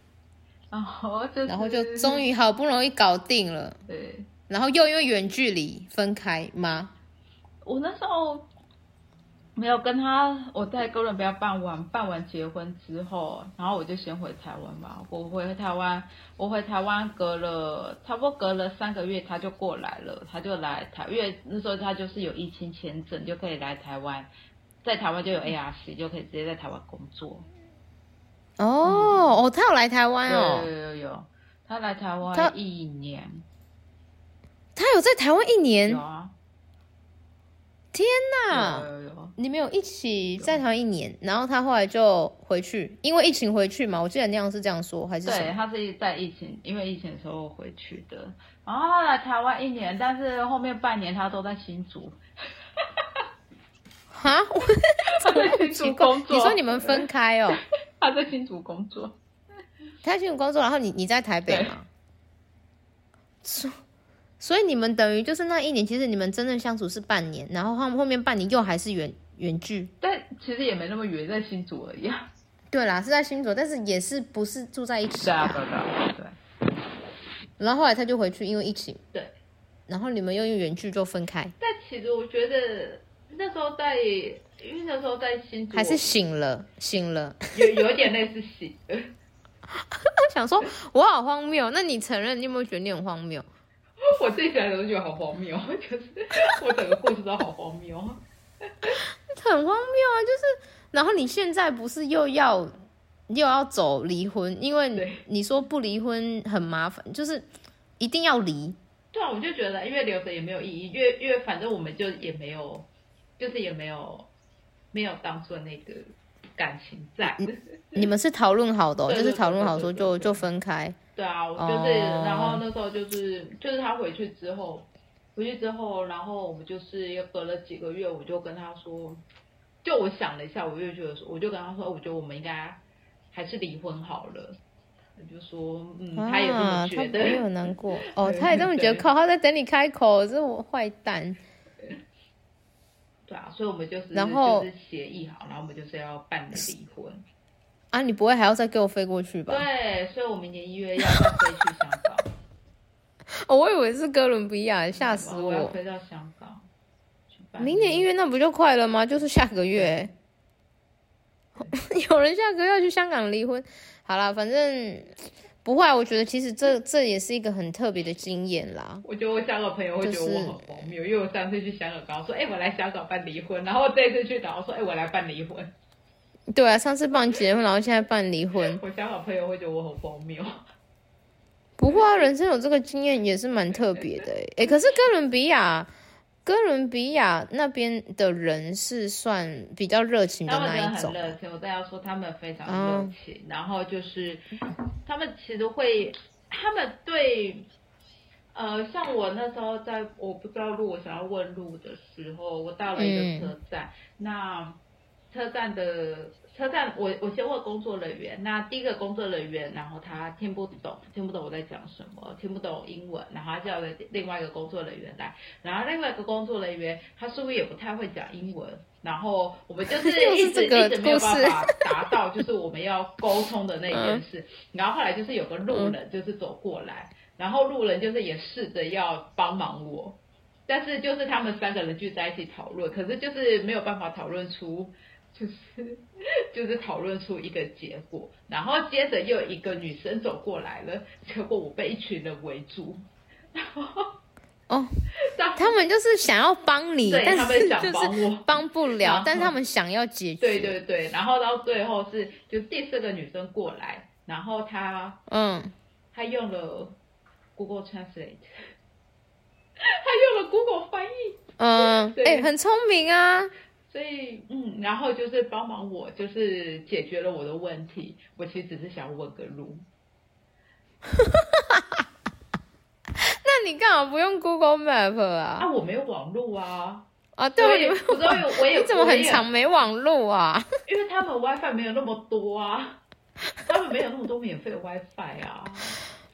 然后就然后就终于好不容易搞定了。对，然后又因为远距离分开吗？我那时候没有跟他，我在哥伦比亚办完办完结婚之后，然后我就先回台湾吧。我回台湾，我回台湾隔了差不多隔了三个月，他就过来了，他就来台，因为那时候他就是有疫情签证，就可以来台湾，在台湾就有 ARC，就可以直接在台湾工作。哦、嗯、哦，他有来台湾哦，有有有，他来台湾一年。他，他有在台湾一年，有啊，天哪，有有有，你们有一起在台湾一年，然后他后来就回去，因为疫情回去嘛，我记得那样是这样说，还是对，他是在疫情，因为疫情的时候回去的，然后他来台湾一年，但是后面半年他都在新竹，哈，<laughs> 他在新竹工作，你说你们分开哦？<laughs> 他在新竹工作，他在新竹工作，然后你你在台北吗？所所以你们等于就是那一年，其实你们真正相处是半年，然后后后面半年又还是远远距，但其实也没那么远，在新竹而已啊。对啦，是在新竹，但是也是不是住在一起啊？对对对。然后后来他就回去，因为疫情。对。然后你们又因为远距就分开。但其实我觉得那时候在。因为那时候在新竹，还是醒了，醒了，有有点类似醒了。<laughs> 我想说，我好荒谬。那你承认，你有没有觉得你很荒谬？<laughs> 我自己想来都觉得好荒谬，就是我整个故事都好荒谬，很荒谬啊！就是，然后你现在不是又要又要走离婚？因为你说不离婚很麻烦，就是一定要离。对啊，我就觉得，因为留着也没有意义，因为因为反正我们就也没有，就是也没有。没有当初的那个感情在，你们是讨论好的、<laughs> 哦，就是讨论好说就就分开。对啊，我就是，然后那时候就是就是他回去之后，回去之后，然后我们就是又隔了几个月，我就跟他说，就我想了一下，我就觉得说，我就跟他说，我觉得我们应该还是离婚好了。我就说，嗯，他也这么觉得，他没有难过哦，他也这么觉得，靠，他在等你开口，这是我坏蛋。对啊，所以我们就是然后就是协议好，然后我们就是要办离婚。啊，你不会还要再给我飞过去吧？对，所以我明年一月要再飞去香港。<laughs> 哦，我以为是哥伦比亚，吓死我！我要飞到香港。明年一月那不就快了吗？就是下个月。<laughs> 有人下个月要去香港离婚，好啦，反正不会，我觉得其实这这也是一个很特别的经验啦。我觉得我香港朋友会觉得我很荒谬，就是、因为我上次去香港，刚说，哎、欸，我来香港办离婚，然后这次去，然后说，哎、欸，我来办离婚。对啊，上次办结婚，然后现在办离婚。我香港朋友会觉得我很荒谬。不过啊，人生有这个经验也是蛮特别的哎、欸。可是哥伦比亚。哥伦比亚那边的人是算比较热情的那一种，他们很热情。我再要说，他们非常热情，嗯、然后就是他们其实会，他们对，呃，像我那时候在我不知道路，我想要问路的时候，我到了一个车站，嗯、那车站的。车站，我我先问工作人员。那第一个工作人员，然后他听不懂，听不懂我在讲什么，听不懂英文，然后他叫了另外一个工作人员来，然后另外一个工作人员他似乎也不太会讲英文，然后我们就是 <laughs> 一直一直没有办法达到就是我们要沟通的那件事。<laughs> 然后后来就是有个路人就是走过来，然后路人就是也试着要帮忙我，但是就是他们三个人聚在一起讨论，可是就是没有办法讨论出。就是就是讨论出一个结果，然后接着又有一个女生走过来了，结果我被一群人围住。然后哦，他们就是想要帮你，但是就是帮不了，但是他们想要解决。对对对，然后到最后是就第四个女生过来，然后她嗯，她用了 Google Translate，<laughs> 她用了 Google 翻译，嗯，哎、欸，很聪明啊。<laughs> 所以，嗯，然后就是帮忙我，就是解决了我的问题。我其实只是想问个路。<laughs> 那你干嘛不用 Google Map 啊？啊，我没有网路啊。啊，对，我有，我也你怎么很常没网路啊？<laughs> 因为他们 WiFi 没有那么多啊，他们没有那么多免费的 WiFi 啊。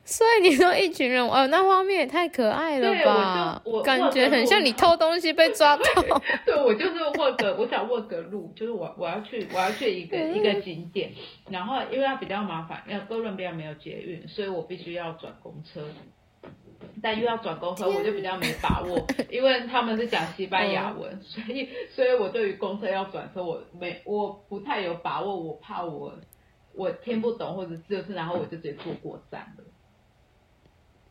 所以你说一群人哦，那画面也太可爱了吧？我，我感觉很像你偷东西被抓到。<laughs> 对，我就是问个，我想问个路，就是我我要去我要去一个、嗯、一个景点，然后因为它比较麻烦，因为哥伦比亚没有捷运，所以我必须要转公车。但又要转公车，我就比较没把握，<laughs> 因为他们是讲西班牙文，嗯、所以所以我对于公车要转车，我没我不太有把握，我怕我我听不懂，或者就是然后我就直接坐过站了。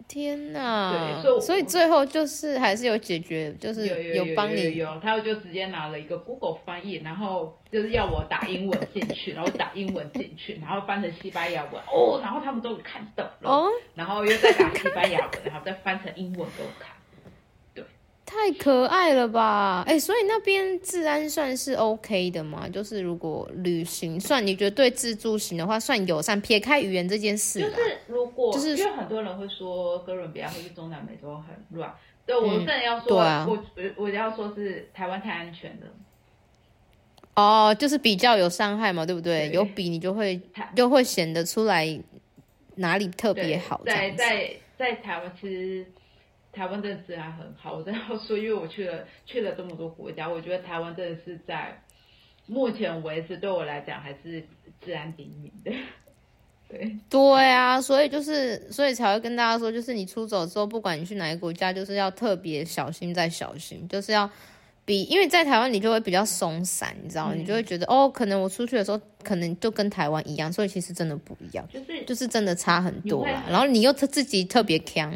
天呐，对，所以最后就是还是有解决，就是有帮你有，有，有，有，他就直接拿了一个 Google 翻译，然后就是要我打英文进去，然后打英文进去，然后翻成西班牙文，哦，然后他们都看懂了，哦，然后又再打西班牙文，然后再翻成英文给我看。太可爱了吧！哎、欸，所以那边治安算是 OK 的嘛？就是如果旅行算，你觉得对自助行的话算友善？撇开语言这件事，就是如果就是因为很多人会说哥伦比亚或是中南美洲很乱，对，我真的要说，嗯啊、我我要说是台湾太安全了。哦，就是比较有伤害嘛，对不对？对有比你就会就会显得出来哪里特别好。在在在台湾其实。台湾真的治安很好，<laughs> 我真的要说，因为我去了去了这么多国家，我觉得台湾真的是在目前为止对我来讲还是治安第一名的。<laughs> 对对啊，所以就是所以才会跟大家说，就是你出走之后，不管你去哪个国家，就是要特别小心再小心，就是要。比因为在台湾你就会比较松散，你知道吗？嗯、你就会觉得哦，可能我出去的时候可能就跟台湾一样，所以其实真的不一样，就是就是真的差很多啦。然后你又特自己特别强，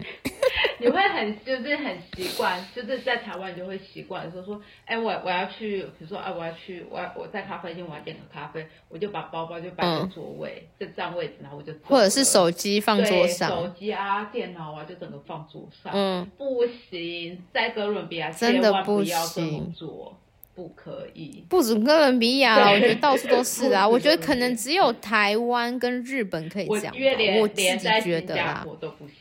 <laughs> 你会很就是很习惯，就是在台湾你就会习惯说说，哎、欸，我我要去，比如说哎，我要去，我要我在咖啡厅我要点个咖啡，我就把包包就摆在座位，就占、嗯、位置，然后我就或者是手机放桌上，手机啊电脑啊就整个放桌上，嗯，不行，在哥伦比亚真的不行。工作不可以，不止哥伦比亚，我觉得到处都是啊。<laughs> 我觉得可能只有台湾跟日本可以这样，我自己觉得啦。我都不行，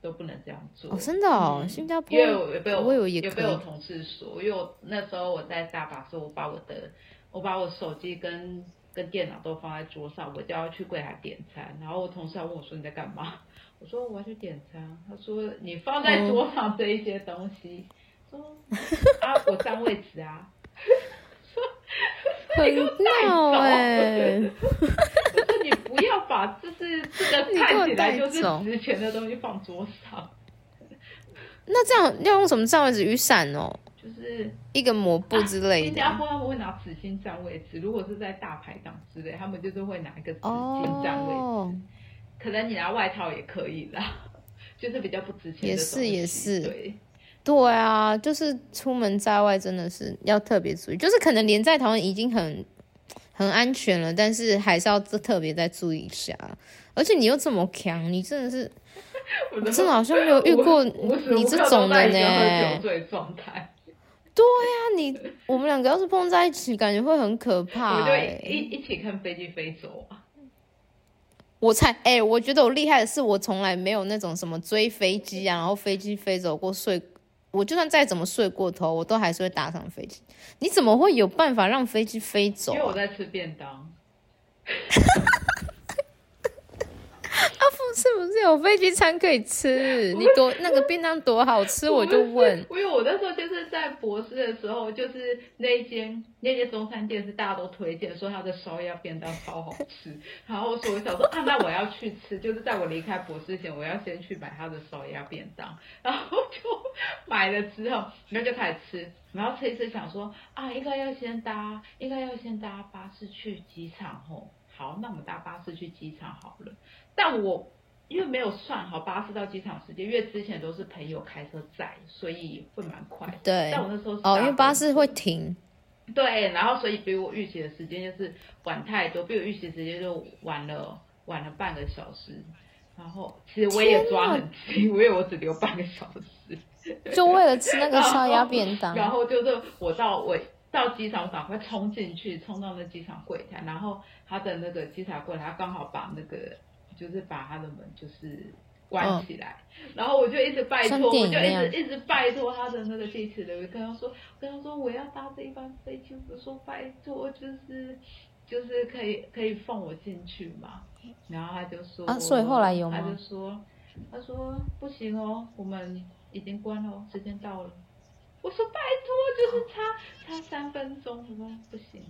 都不能这样做。哦，真的哦，新加坡，因为我被我我有也被我同事说，因为我那时候我在大巴时候，我把我的我把我手机跟跟电脑都放在桌上，我就要去柜台点餐。然后我同事还问我说，你在干嘛？我说我要去点餐。他说你放在桌上这一些东西。嗯说啊，我占位置啊，很闹哎！<laughs> 我说你不要把就是这个 <laughs> 看起来就是值钱的东西放桌上。<laughs> 那这样要用什么占位置？雨伞哦？就是一个抹布之类的。新加坡他们会拿纸巾占位置，如果是在大排档之类，他们就是会拿一个纸巾占位置。Oh. 可能你拿外套也可以啦，<laughs> 就是比较不值钱的。也是也是。对。对啊，就是出门在外真的是要特别注意，就是可能连在台湾已经很很安全了，但是还是要特别再注意一下。而且你又这么强，你真的是，<laughs> 我真的好像没有遇过你这种的呢。对呀、啊，你我们两个要是碰在一起，感觉会很可怕、欸。我就一一起看飞机飞走啊！我才哎、欸，我觉得我厉害的是，我从来没有那种什么追飞机啊，然后飞机飞走过睡。我就算再怎么睡过头，我都还是会搭上飞机。你怎么会有办法让飞机飞走、啊？因为我在吃便当。<laughs> 阿富是不是有飞机餐可以吃？<laughs> 你多那个便当多好吃，我就问。因为 <laughs> 我那时候就是在博士的时候，就是那一间那间中餐店是大家都推荐说他的烧鸭便当超好吃，然后所以我想说啊，那我要去吃，就是在我离开博士前，我要先去买他的烧鸭便当，然后就买了之后，然后就开始吃，然后吃一吃想说啊，应该要先搭，应该要先搭巴士去机场吼。好，那我们搭巴士去机场好了。但我因为没有算好巴士到机场时间，因为之前都是朋友开车载，所以会蛮快。对。但我那时候是哦，因为巴士会停。对，然后所以比我预期的时间就是晚太多，比我预期的时间就晚了晚了半个小时。然后其实我也抓很紧，因为我只留半个小时，就为了吃那个烧鸭便当。然后就是我到我。到机场，我赶快冲进去，冲到那机场柜台，然后他的那个稽查柜台，他刚好把那个就是把他的门就是关起来，哦、然后我就一直拜托，我就一直一直拜托他的那个地勤人员，跟他说，跟他说我要搭这一班飞机，我说拜托，就是就是可以可以放我进去嘛，然后他就说，啊，所以后来有吗？他就说，他说不行哦，我们已经关了，时间到了。我说拜托，就是差差三分钟，我说不行。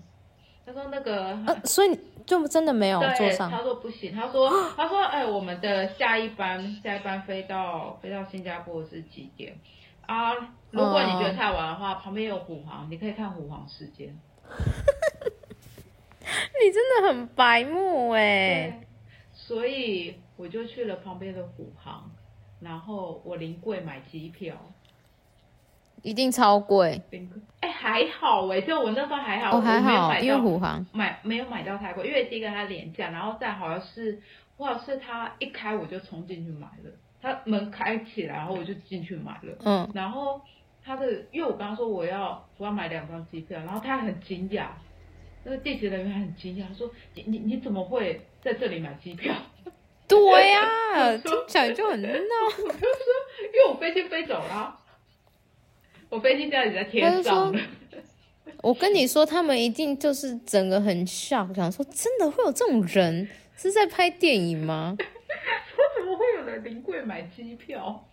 他说那个，啊、所以就真的没有坐上。他说不行，他说 <gasps> 他说哎，我们的下一班下一班飞到飞到新加坡是几点啊？如果你觉得太晚的话，嗯、旁边有虎航，你可以看虎航时间。<laughs> 你真的很白目哎！所以我就去了旁边的虎航，然后我临柜买机票。一定超贵，还好哎，就我那时候还好，哦、还好，我没有买到因为虎航买没有买到太贵，因为第一个它廉价，然后再好像是，好像是它一开我就冲进去买了，它门开起来，然后我就进去买了，嗯，然后他的，因为我刚刚说我要我要买两张机票，然后他很惊讶，那个地勤人员还很惊讶，他说你你你怎么会在这里买机票？对呀、<laughs> 啊，听起来就很闹，<laughs> 我就说因为我飞机飞走了。我飞机掉你在天上。<laughs> 我跟你说，他们一定就是整个很 shock，想说真的会有这种人是在拍电影吗？<laughs> 说怎么会有人临柜买机票？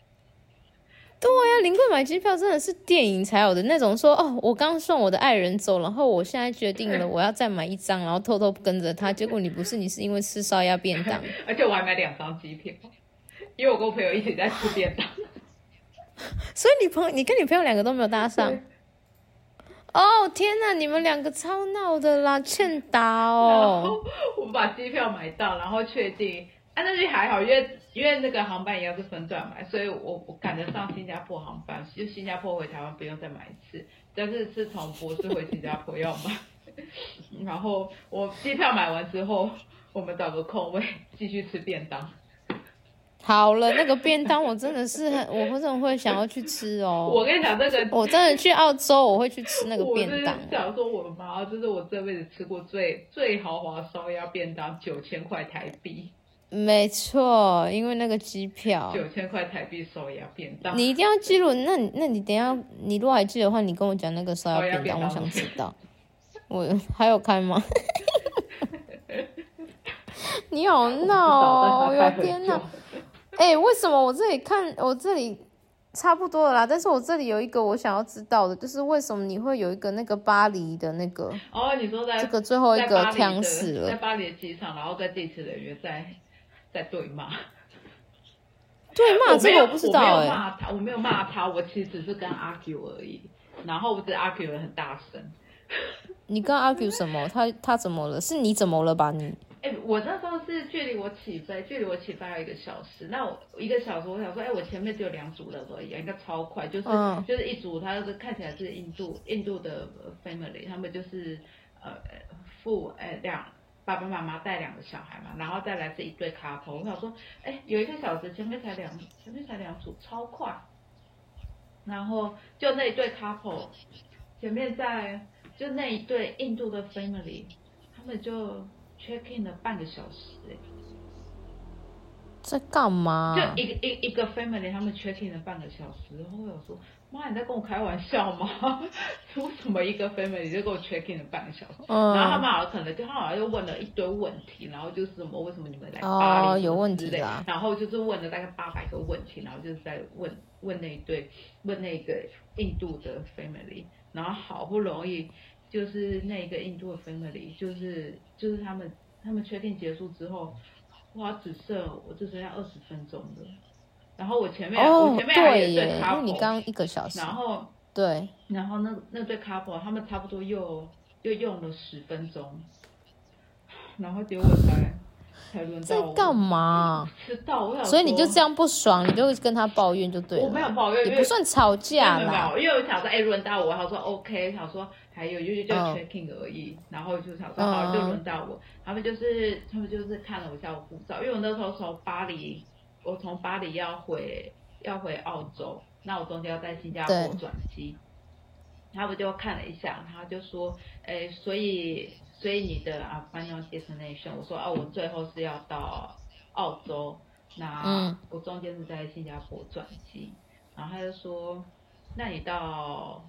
对呀、啊，临柜买机票真的是电影才有的那种说。说哦，我刚送我的爱人走，然后我现在决定了我要再买一张，然后偷偷跟着他。结果你不是，你是因为吃烧鸭便当，<laughs> 而且我还买两张机票，因为我跟我朋友一起在吃便当。<laughs> 所以你朋友，你跟你朋友两个都没有搭上。哦，oh, 天哪，你们两个超闹的啦，欠打哦。我们把机票买到，然后确定，啊，那就还好，因为因为那个航班一样是分段买，所以我我赶得上新加坡航班，就新加坡回台湾不用再买一次，但是是从博士回新加坡要买。<laughs> 然后我机票买完之后，我们找个空位继续吃便当。好了，那个便当我真的是很，我真的会想要去吃哦。我跟你讲，那个我真的去澳洲，我会去吃那个便当。我想说，我的妈，这是我这辈子吃过最最豪华烧鸭便当，九千块台币。没错，因为那个机票九千块台币烧鸭便当。你一定要记录，那你那你等一下，你如果还记得的话，你跟我讲那个烧鸭便当，便当我想知道。我还有开吗？<laughs> 你好闹哦！我的天哪！哎、欸，为什么我这里看我这里差不多了啦？但是我这里有一个我想要知道的，就是为什么你会有一个那个巴黎的那个？哦，你说在这个最后一个枪死了，在巴黎的机场，然后在地勤人员在在对骂，<laughs> 对骂这个我不知道哎、欸，我没有骂他，我没有骂他，我其实只是跟他 argue 而已。然后我只 argue 得很大声。你跟 argue 什么？他他怎么了？是你怎么了吧？你？哎、欸，我那时候是距离我起飞，距离我起飞还有一个小时。那我一个小时，我想说，哎、欸，我前面只有两组人而已，应该超快。就是、嗯、就是一组，他就是看起来是印度印度的 family，他们就是呃父哎两爸爸妈妈带两个小孩嘛，然后再来是一对 couple。我想说，哎、欸，有一个小时，前面才两前面才两组，超快。然后就那一对 couple，前面在就那一对印度的 family，他们就。Check in 了半个小时哎，在干嘛？就一个一一个 family，他们 check in 了半个小时，然后我有说，妈，你在跟我开玩笑吗？<laughs> 为什么一个 family 就跟我 check in 了半个小时？嗯、然后他们好像可能就他好像又问了一堆问题，然后就是什么为什么你们来巴黎、哦、有问题啦，然后就是问了大概八百个问题，然后就是在问问那一对问那个印度的 family，然后好不容易。就是那一个印度的 family，就是就是他们他们确定结束之后，哇，只剩我只剩下二十分钟了。然后我前面、哦、我前面还有一对 couple，你刚一个小时，然后对，然后那那对 couple 他们差不多又又用了十分钟，然后结果才才轮到我。在干嘛？知道，我想。所以你就这样不爽，你就跟他抱怨就对了。我没有抱怨，也不算吵架啦。没有，因为我想说，哎，轮到我，他说 OK，想说。还有就是就 checking 而已，oh. 然后就想说好，就轮到我。Oh. 他们就是他们就是看了我一下我护照，因为我那时候从巴黎，我从巴黎要回要回澳洲，那我中间要在新加坡转机。他们就看了一下，他就说，哎，所以所以你的啊 final destination，我说哦，我最后是要到澳洲，那我中间是在新加坡转机，然后他就说，那你到。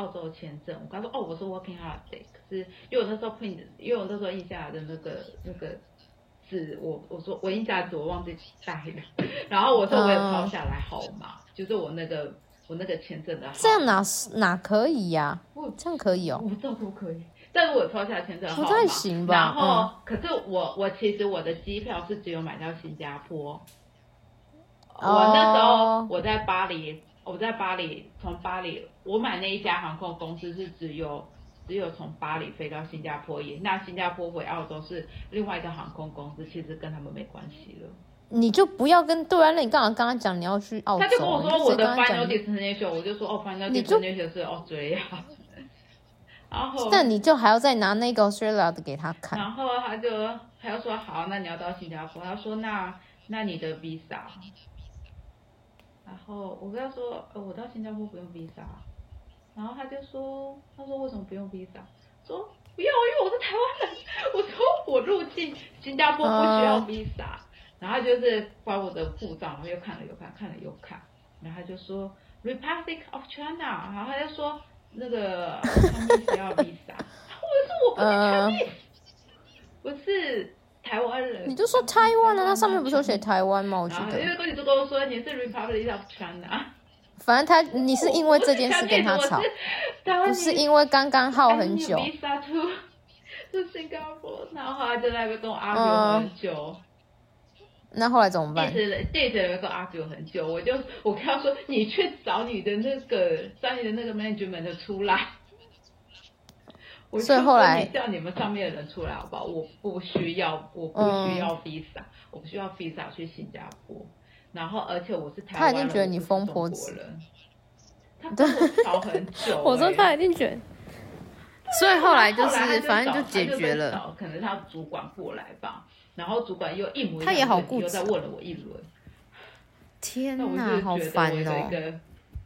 澳洲签证，我刚说哦，我说 working holiday，可是因为我那时候 print，因为我那时候印下来的那个那个纸，我我说我印下来纸我忘记带了，<laughs> 然后我说我也抄下来好吗？嗯、就是我那个我那个签证的号。这样哪哪可以呀、啊？这样可以哦。我这都可以，但是我抄下来签证号码。不太行吧？然后、嗯、可是我我其实我的机票是只有买到新加坡，哦、我那时候我在巴黎。我在巴黎，从巴黎我买那一家航空公司是只有只有从巴黎飞到新加坡耶，那新加坡回澳洲是另外一个航空公司，其实跟他们没关系了。你就不要跟对啊，那你刚刚刚刚讲你要去澳洲，他就跟我说我的 final destination，我就说哦 final destination 是澳洲呀。然后那你就还要再拿那个 Australia 的给他看，然后他就他就说好，那你要到新加坡，他说那那你的 visa。然后我跟他说，呃，我到新加坡不用 visa，然后他就说，他说为什么不用 visa？说不要，因为我是台湾人。我说我入境新加坡不需要 visa，啊、然后就是把我的护照，然后又看了又看，看了又看，然后他就说 Republic of China，然后他就说那个他们需要 visa，我就说我不是 Chinese，不是。台湾人，你就说台湾啊，那上面不是有写台湾吗？我记得。因为跟我说你是 Republic of China。反正他，你是因为这件事跟他吵，不是因为刚刚耗很久。To 新加坡，然后后来就在那边跟我 argue 很久。那后来怎么办？一直一直在跟我 argue 很久，我就我跟他说，你去找你的那个找你的那个 management 出来。所以后来叫你们上面的人出来好不好？我不需要，我不需要 visa，、嗯、我不需要 visa 去新加坡。然后，而且我是台湾人，他已经觉得你疯婆子了。<laughs> 他跟我吵很久、欸。我说他一定觉得。所以后来就是，反正就解决了。可能他主管过来吧，然后主管又一模一样，他也好又再问了我一轮。天哪，好烦哦。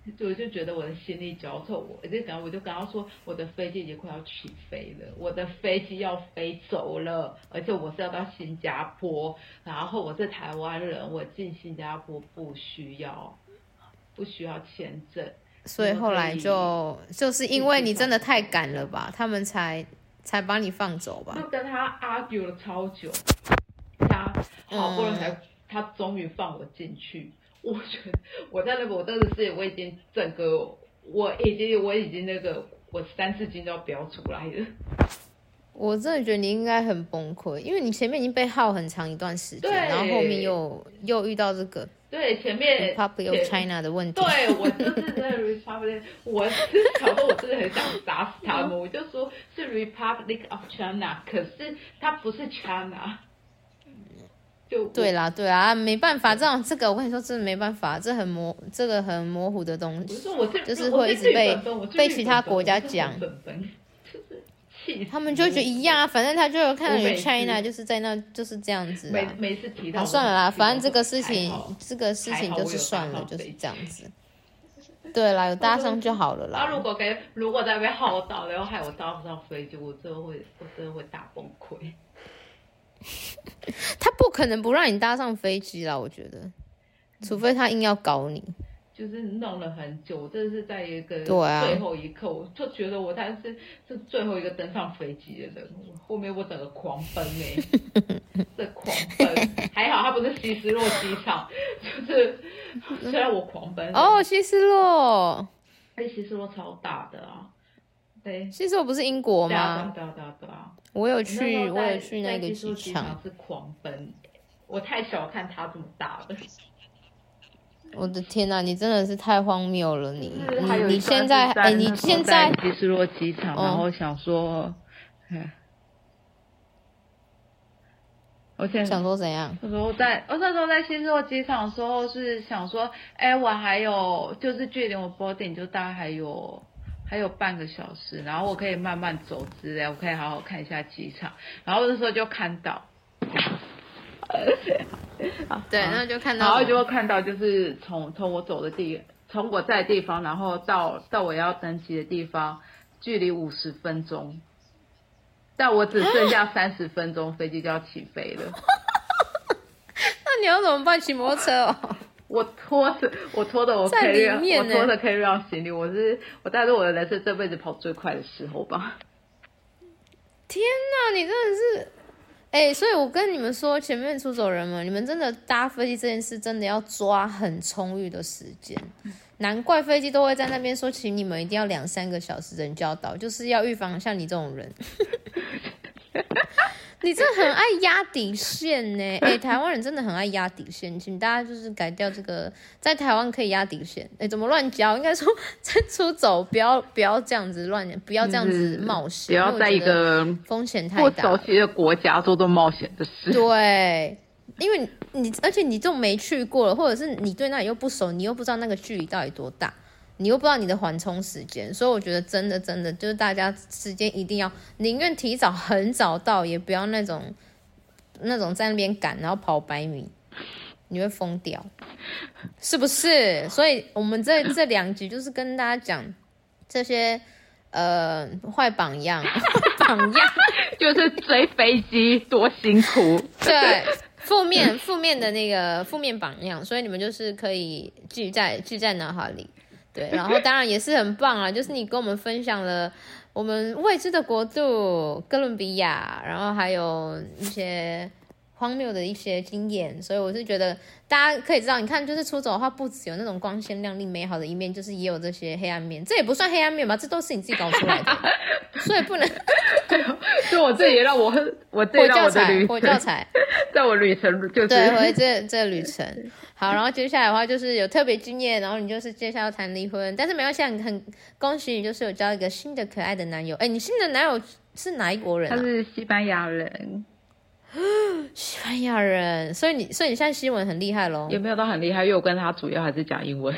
<laughs> 就我就觉得我的心力交瘁，我就讲，我就跟他说，我的飞机已经快要起飞了，我的飞机要飞走了，而且我是要到新加坡，然后我是台湾人，我进新加坡不需要不需要签证，所以后来就就是因为你真的太赶了吧，他们才才把你放走吧。就跟他 argue 了超久，他好不容易才、嗯、他终于放我进去。我觉得我在那个我真的是我已经整个我已经我已经那个我三四斤都要飙出来了。我真的觉得你应该很崩溃，因为你前面已经被耗很长一段时间，然后后面又又遇到这个，对，前面 Republic of China 的问题。对，我就是在 Republic，我是搞得我真的很想打死他们，我就说是 Republic of China，可是它不是 China。就对啦，对啊，没办法，这种这个我跟你说，真的没办法，这很模，这个很模糊的东西，就是会一直被被其他国家讲。他们就觉得一样啊，反正他就有看到有 China，就是在那就是这样子。每每次提到，啊，算了啦，反正这个事情，这个事情就是算了，就是这样子。对啦，有搭上就好了啦。他如果给，如果在被号到，然后害我搭不上飞机，我真的会，我真的会大崩溃。<laughs> 他不可能不让你搭上飞机啦，我觉得，除非他硬要搞你。就是弄了很久，这是在一个最后一刻，啊、我就觉得我才是是最后一个登上飞机的人。后面我整个狂奔哎，<laughs> 这狂奔。<laughs> 还好，他不是希斯洛机场，就是虽然我狂奔哦，希斯洛，哎，希斯洛超大的啊，对，希斯洛不是英国吗？对啊对啊对啊，我有去，我有去那个机场，是狂奔，我太小看他这么大了。<laughs> 我的天呐，你真的是太荒谬了！你你你现在哎，你现在希斯洛机场，然后想说，嗯，我现在想说怎样？我说我在我那时候在希斯洛机场的时候是想说，哎，我还有就是距离我 boarding 就大概还有还有半个小时，然后我可以慢慢走之类，我可以好好看一下机场，然后那时候就看到。<laughs> 对，然后就看到，然后就会看到，就是从从我走的地，从我在的地方，然后到到我要登机的地方，距离五十分钟，但我只剩下 <laughs> 三十分钟，飞机就要起飞了。<laughs> 那你要怎么办？骑摩托车哦？我拖着，我拖着我 carry，我拖着 carry on 行李，我是我带着我的人生这辈子跑最快的时候吧。天哪，你真的是。哎、欸，所以我跟你们说，前面出走人们，你们真的搭飞机这件事，真的要抓很充裕的时间。难怪飞机都会在那边说，请你们一定要两三个小时人就要到，就是要预防像你这种人。<laughs> 你真的很爱压底线呢，哎、欸，台湾人真的很爱压底线，请大家就是改掉这个，在台湾可以压底线。哎、欸，怎么乱教？应该说在出走，不要不要这样子乱，不要这样子冒险，不要在一个风险太大、不熟悉的国家做做冒险的事。对，因为你而且你这种没去过了，或者是你对那里又不熟，你又不知道那个距离到底多大。你又不知道你的缓冲时间，所以我觉得真的真的就是大家时间一定要宁愿提早很早到，也不要那种那种在那边赶，然后跑百米，你会疯掉，是不是？所以我们这这两集就是跟大家讲这些呃坏榜样，<laughs> 榜样 <laughs> 就是追飞机多辛苦，对，负面负面的那个负面榜样，所以你们就是可以记在记在脑海里。对，<laughs> 然后当然也是很棒啊，就是你跟我们分享了我们未知的国度哥伦比亚，然后还有一些荒谬的一些经验，所以我是觉得大家可以知道，你看就是出走的话，不只有那种光鲜亮丽美好的一面，就是也有这些黑暗面，这也不算黑暗面吧，这都是你自己搞出来的，<laughs> 所以不能。就我这也让我我这让我的旅我教材，<laughs> 在我旅程就是对，我这这旅程。好，然后接下来的话就是有特别经验，然后你就是接下来要谈离婚，但是没关系，很恭喜你，就是有交一个新的可爱的男友。哎，你新的男友是哪一国人啊？他是西班牙人，<gasps> 西班牙人，所以你所以你现在西文很厉害喽？也没有到很厉害，因为我跟他主要还是讲英文，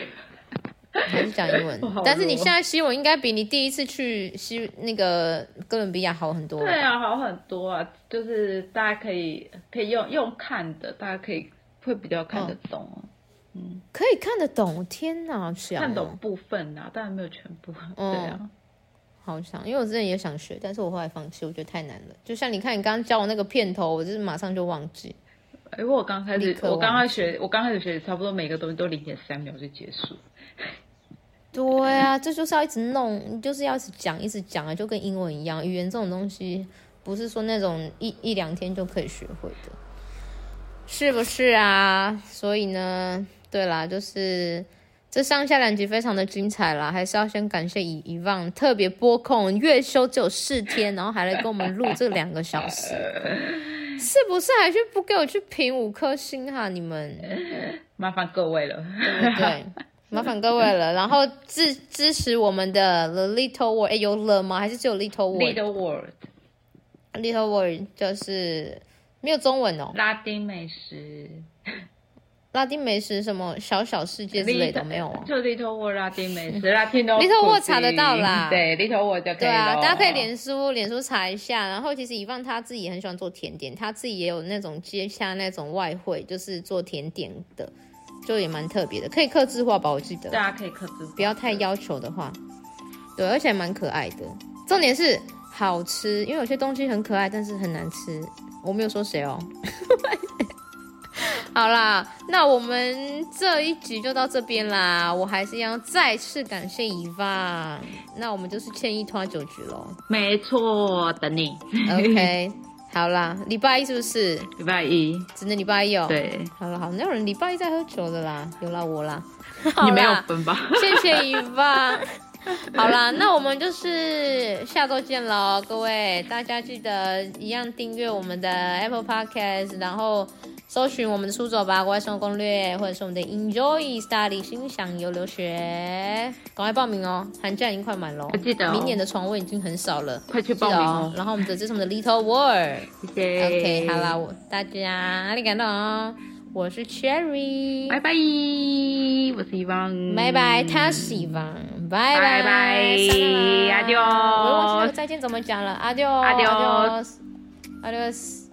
还是讲英文。<laughs> 但是你现在西文应该比你第一次去西那个哥伦比亚好很多。对啊，好很多啊，就是大家可以可以用用看的，大家可以。会比较看得懂，哦、嗯，可以看得懂。天哪，想看懂部分啊，当然没有全部。嗯、<laughs> 对啊，好想，因为我之前也想学，但是我后来放弃，我觉得太难了。就像你看，你刚刚教我那个片头，我就是马上就忘记。哎，我刚开始，我刚开始学，我刚开始学，差不多每个东西都零点三秒就结束。对啊，这就是要一直弄，你就是要一直讲，一直讲啊，就跟英文一样，语言这种东西不是说那种一一两天就可以学会的。是不是啊？所以呢，对啦，就是这上下两集非常的精彩啦，还是要先感谢以以忘特别播控月休只有四天，然后还来跟我们录这两个小时，<laughs> 是不是？还是不给我去评五颗星哈？你们 <laughs> 麻烦各位了，对不对？麻烦各位了。然后支支持我们的 The Little World，哎，有了吗？还是只有 Little World？Little World，Little World 就是没有中文哦。拉丁美食。拉丁美食什么小小世界之类的没有哦，就 Little World 拉丁美食，<laughs> 拉丁 Little World 查得到啦，对 Little World 就可以对啊，大家可以脸书脸书查一下。然后其实以放他自己也很喜欢做甜点，他自己也有那种接下那种外汇，就是做甜点的，就也蛮特别的，可以客制化吧？我记得大家可以客制化，不要太要求的话，对，而且还蛮可爱的。重点是好吃，因为有些东西很可爱，但是很难吃。我没有说谁哦。<laughs> 好啦，那我们这一集就到这边啦。我还是要再次感谢伊万。那我们就是欠一拖酒局喽。没错，等你。OK，<laughs> 好啦，礼拜一是不是？礼拜一，只能礼拜一哦。对，好了，好，没有人礼拜一在喝酒的啦，有啦我啦。<laughs> 你没有分吧？谢谢伊万。好啦，那我们就是下周见喽，各位大家记得一样订阅我们的 Apple Podcast，然后。搜寻我们的出走吧国外生活攻略，或者是我们的 Enjoy Study 心想游留学，赶快报名哦！寒假已经快满了，记得、哦、明年的床位已经很少了，快去报名哦！然后我们的这是我们的 Little World，谢谢。OK，好啦，我大家哪里感动哦？我是 Cherry，拜拜，我是 Yvonne，拜拜，他是 Yvonne，拜拜。拜，Adios，我忘记再见怎么讲了，Adios，Adios，Adios。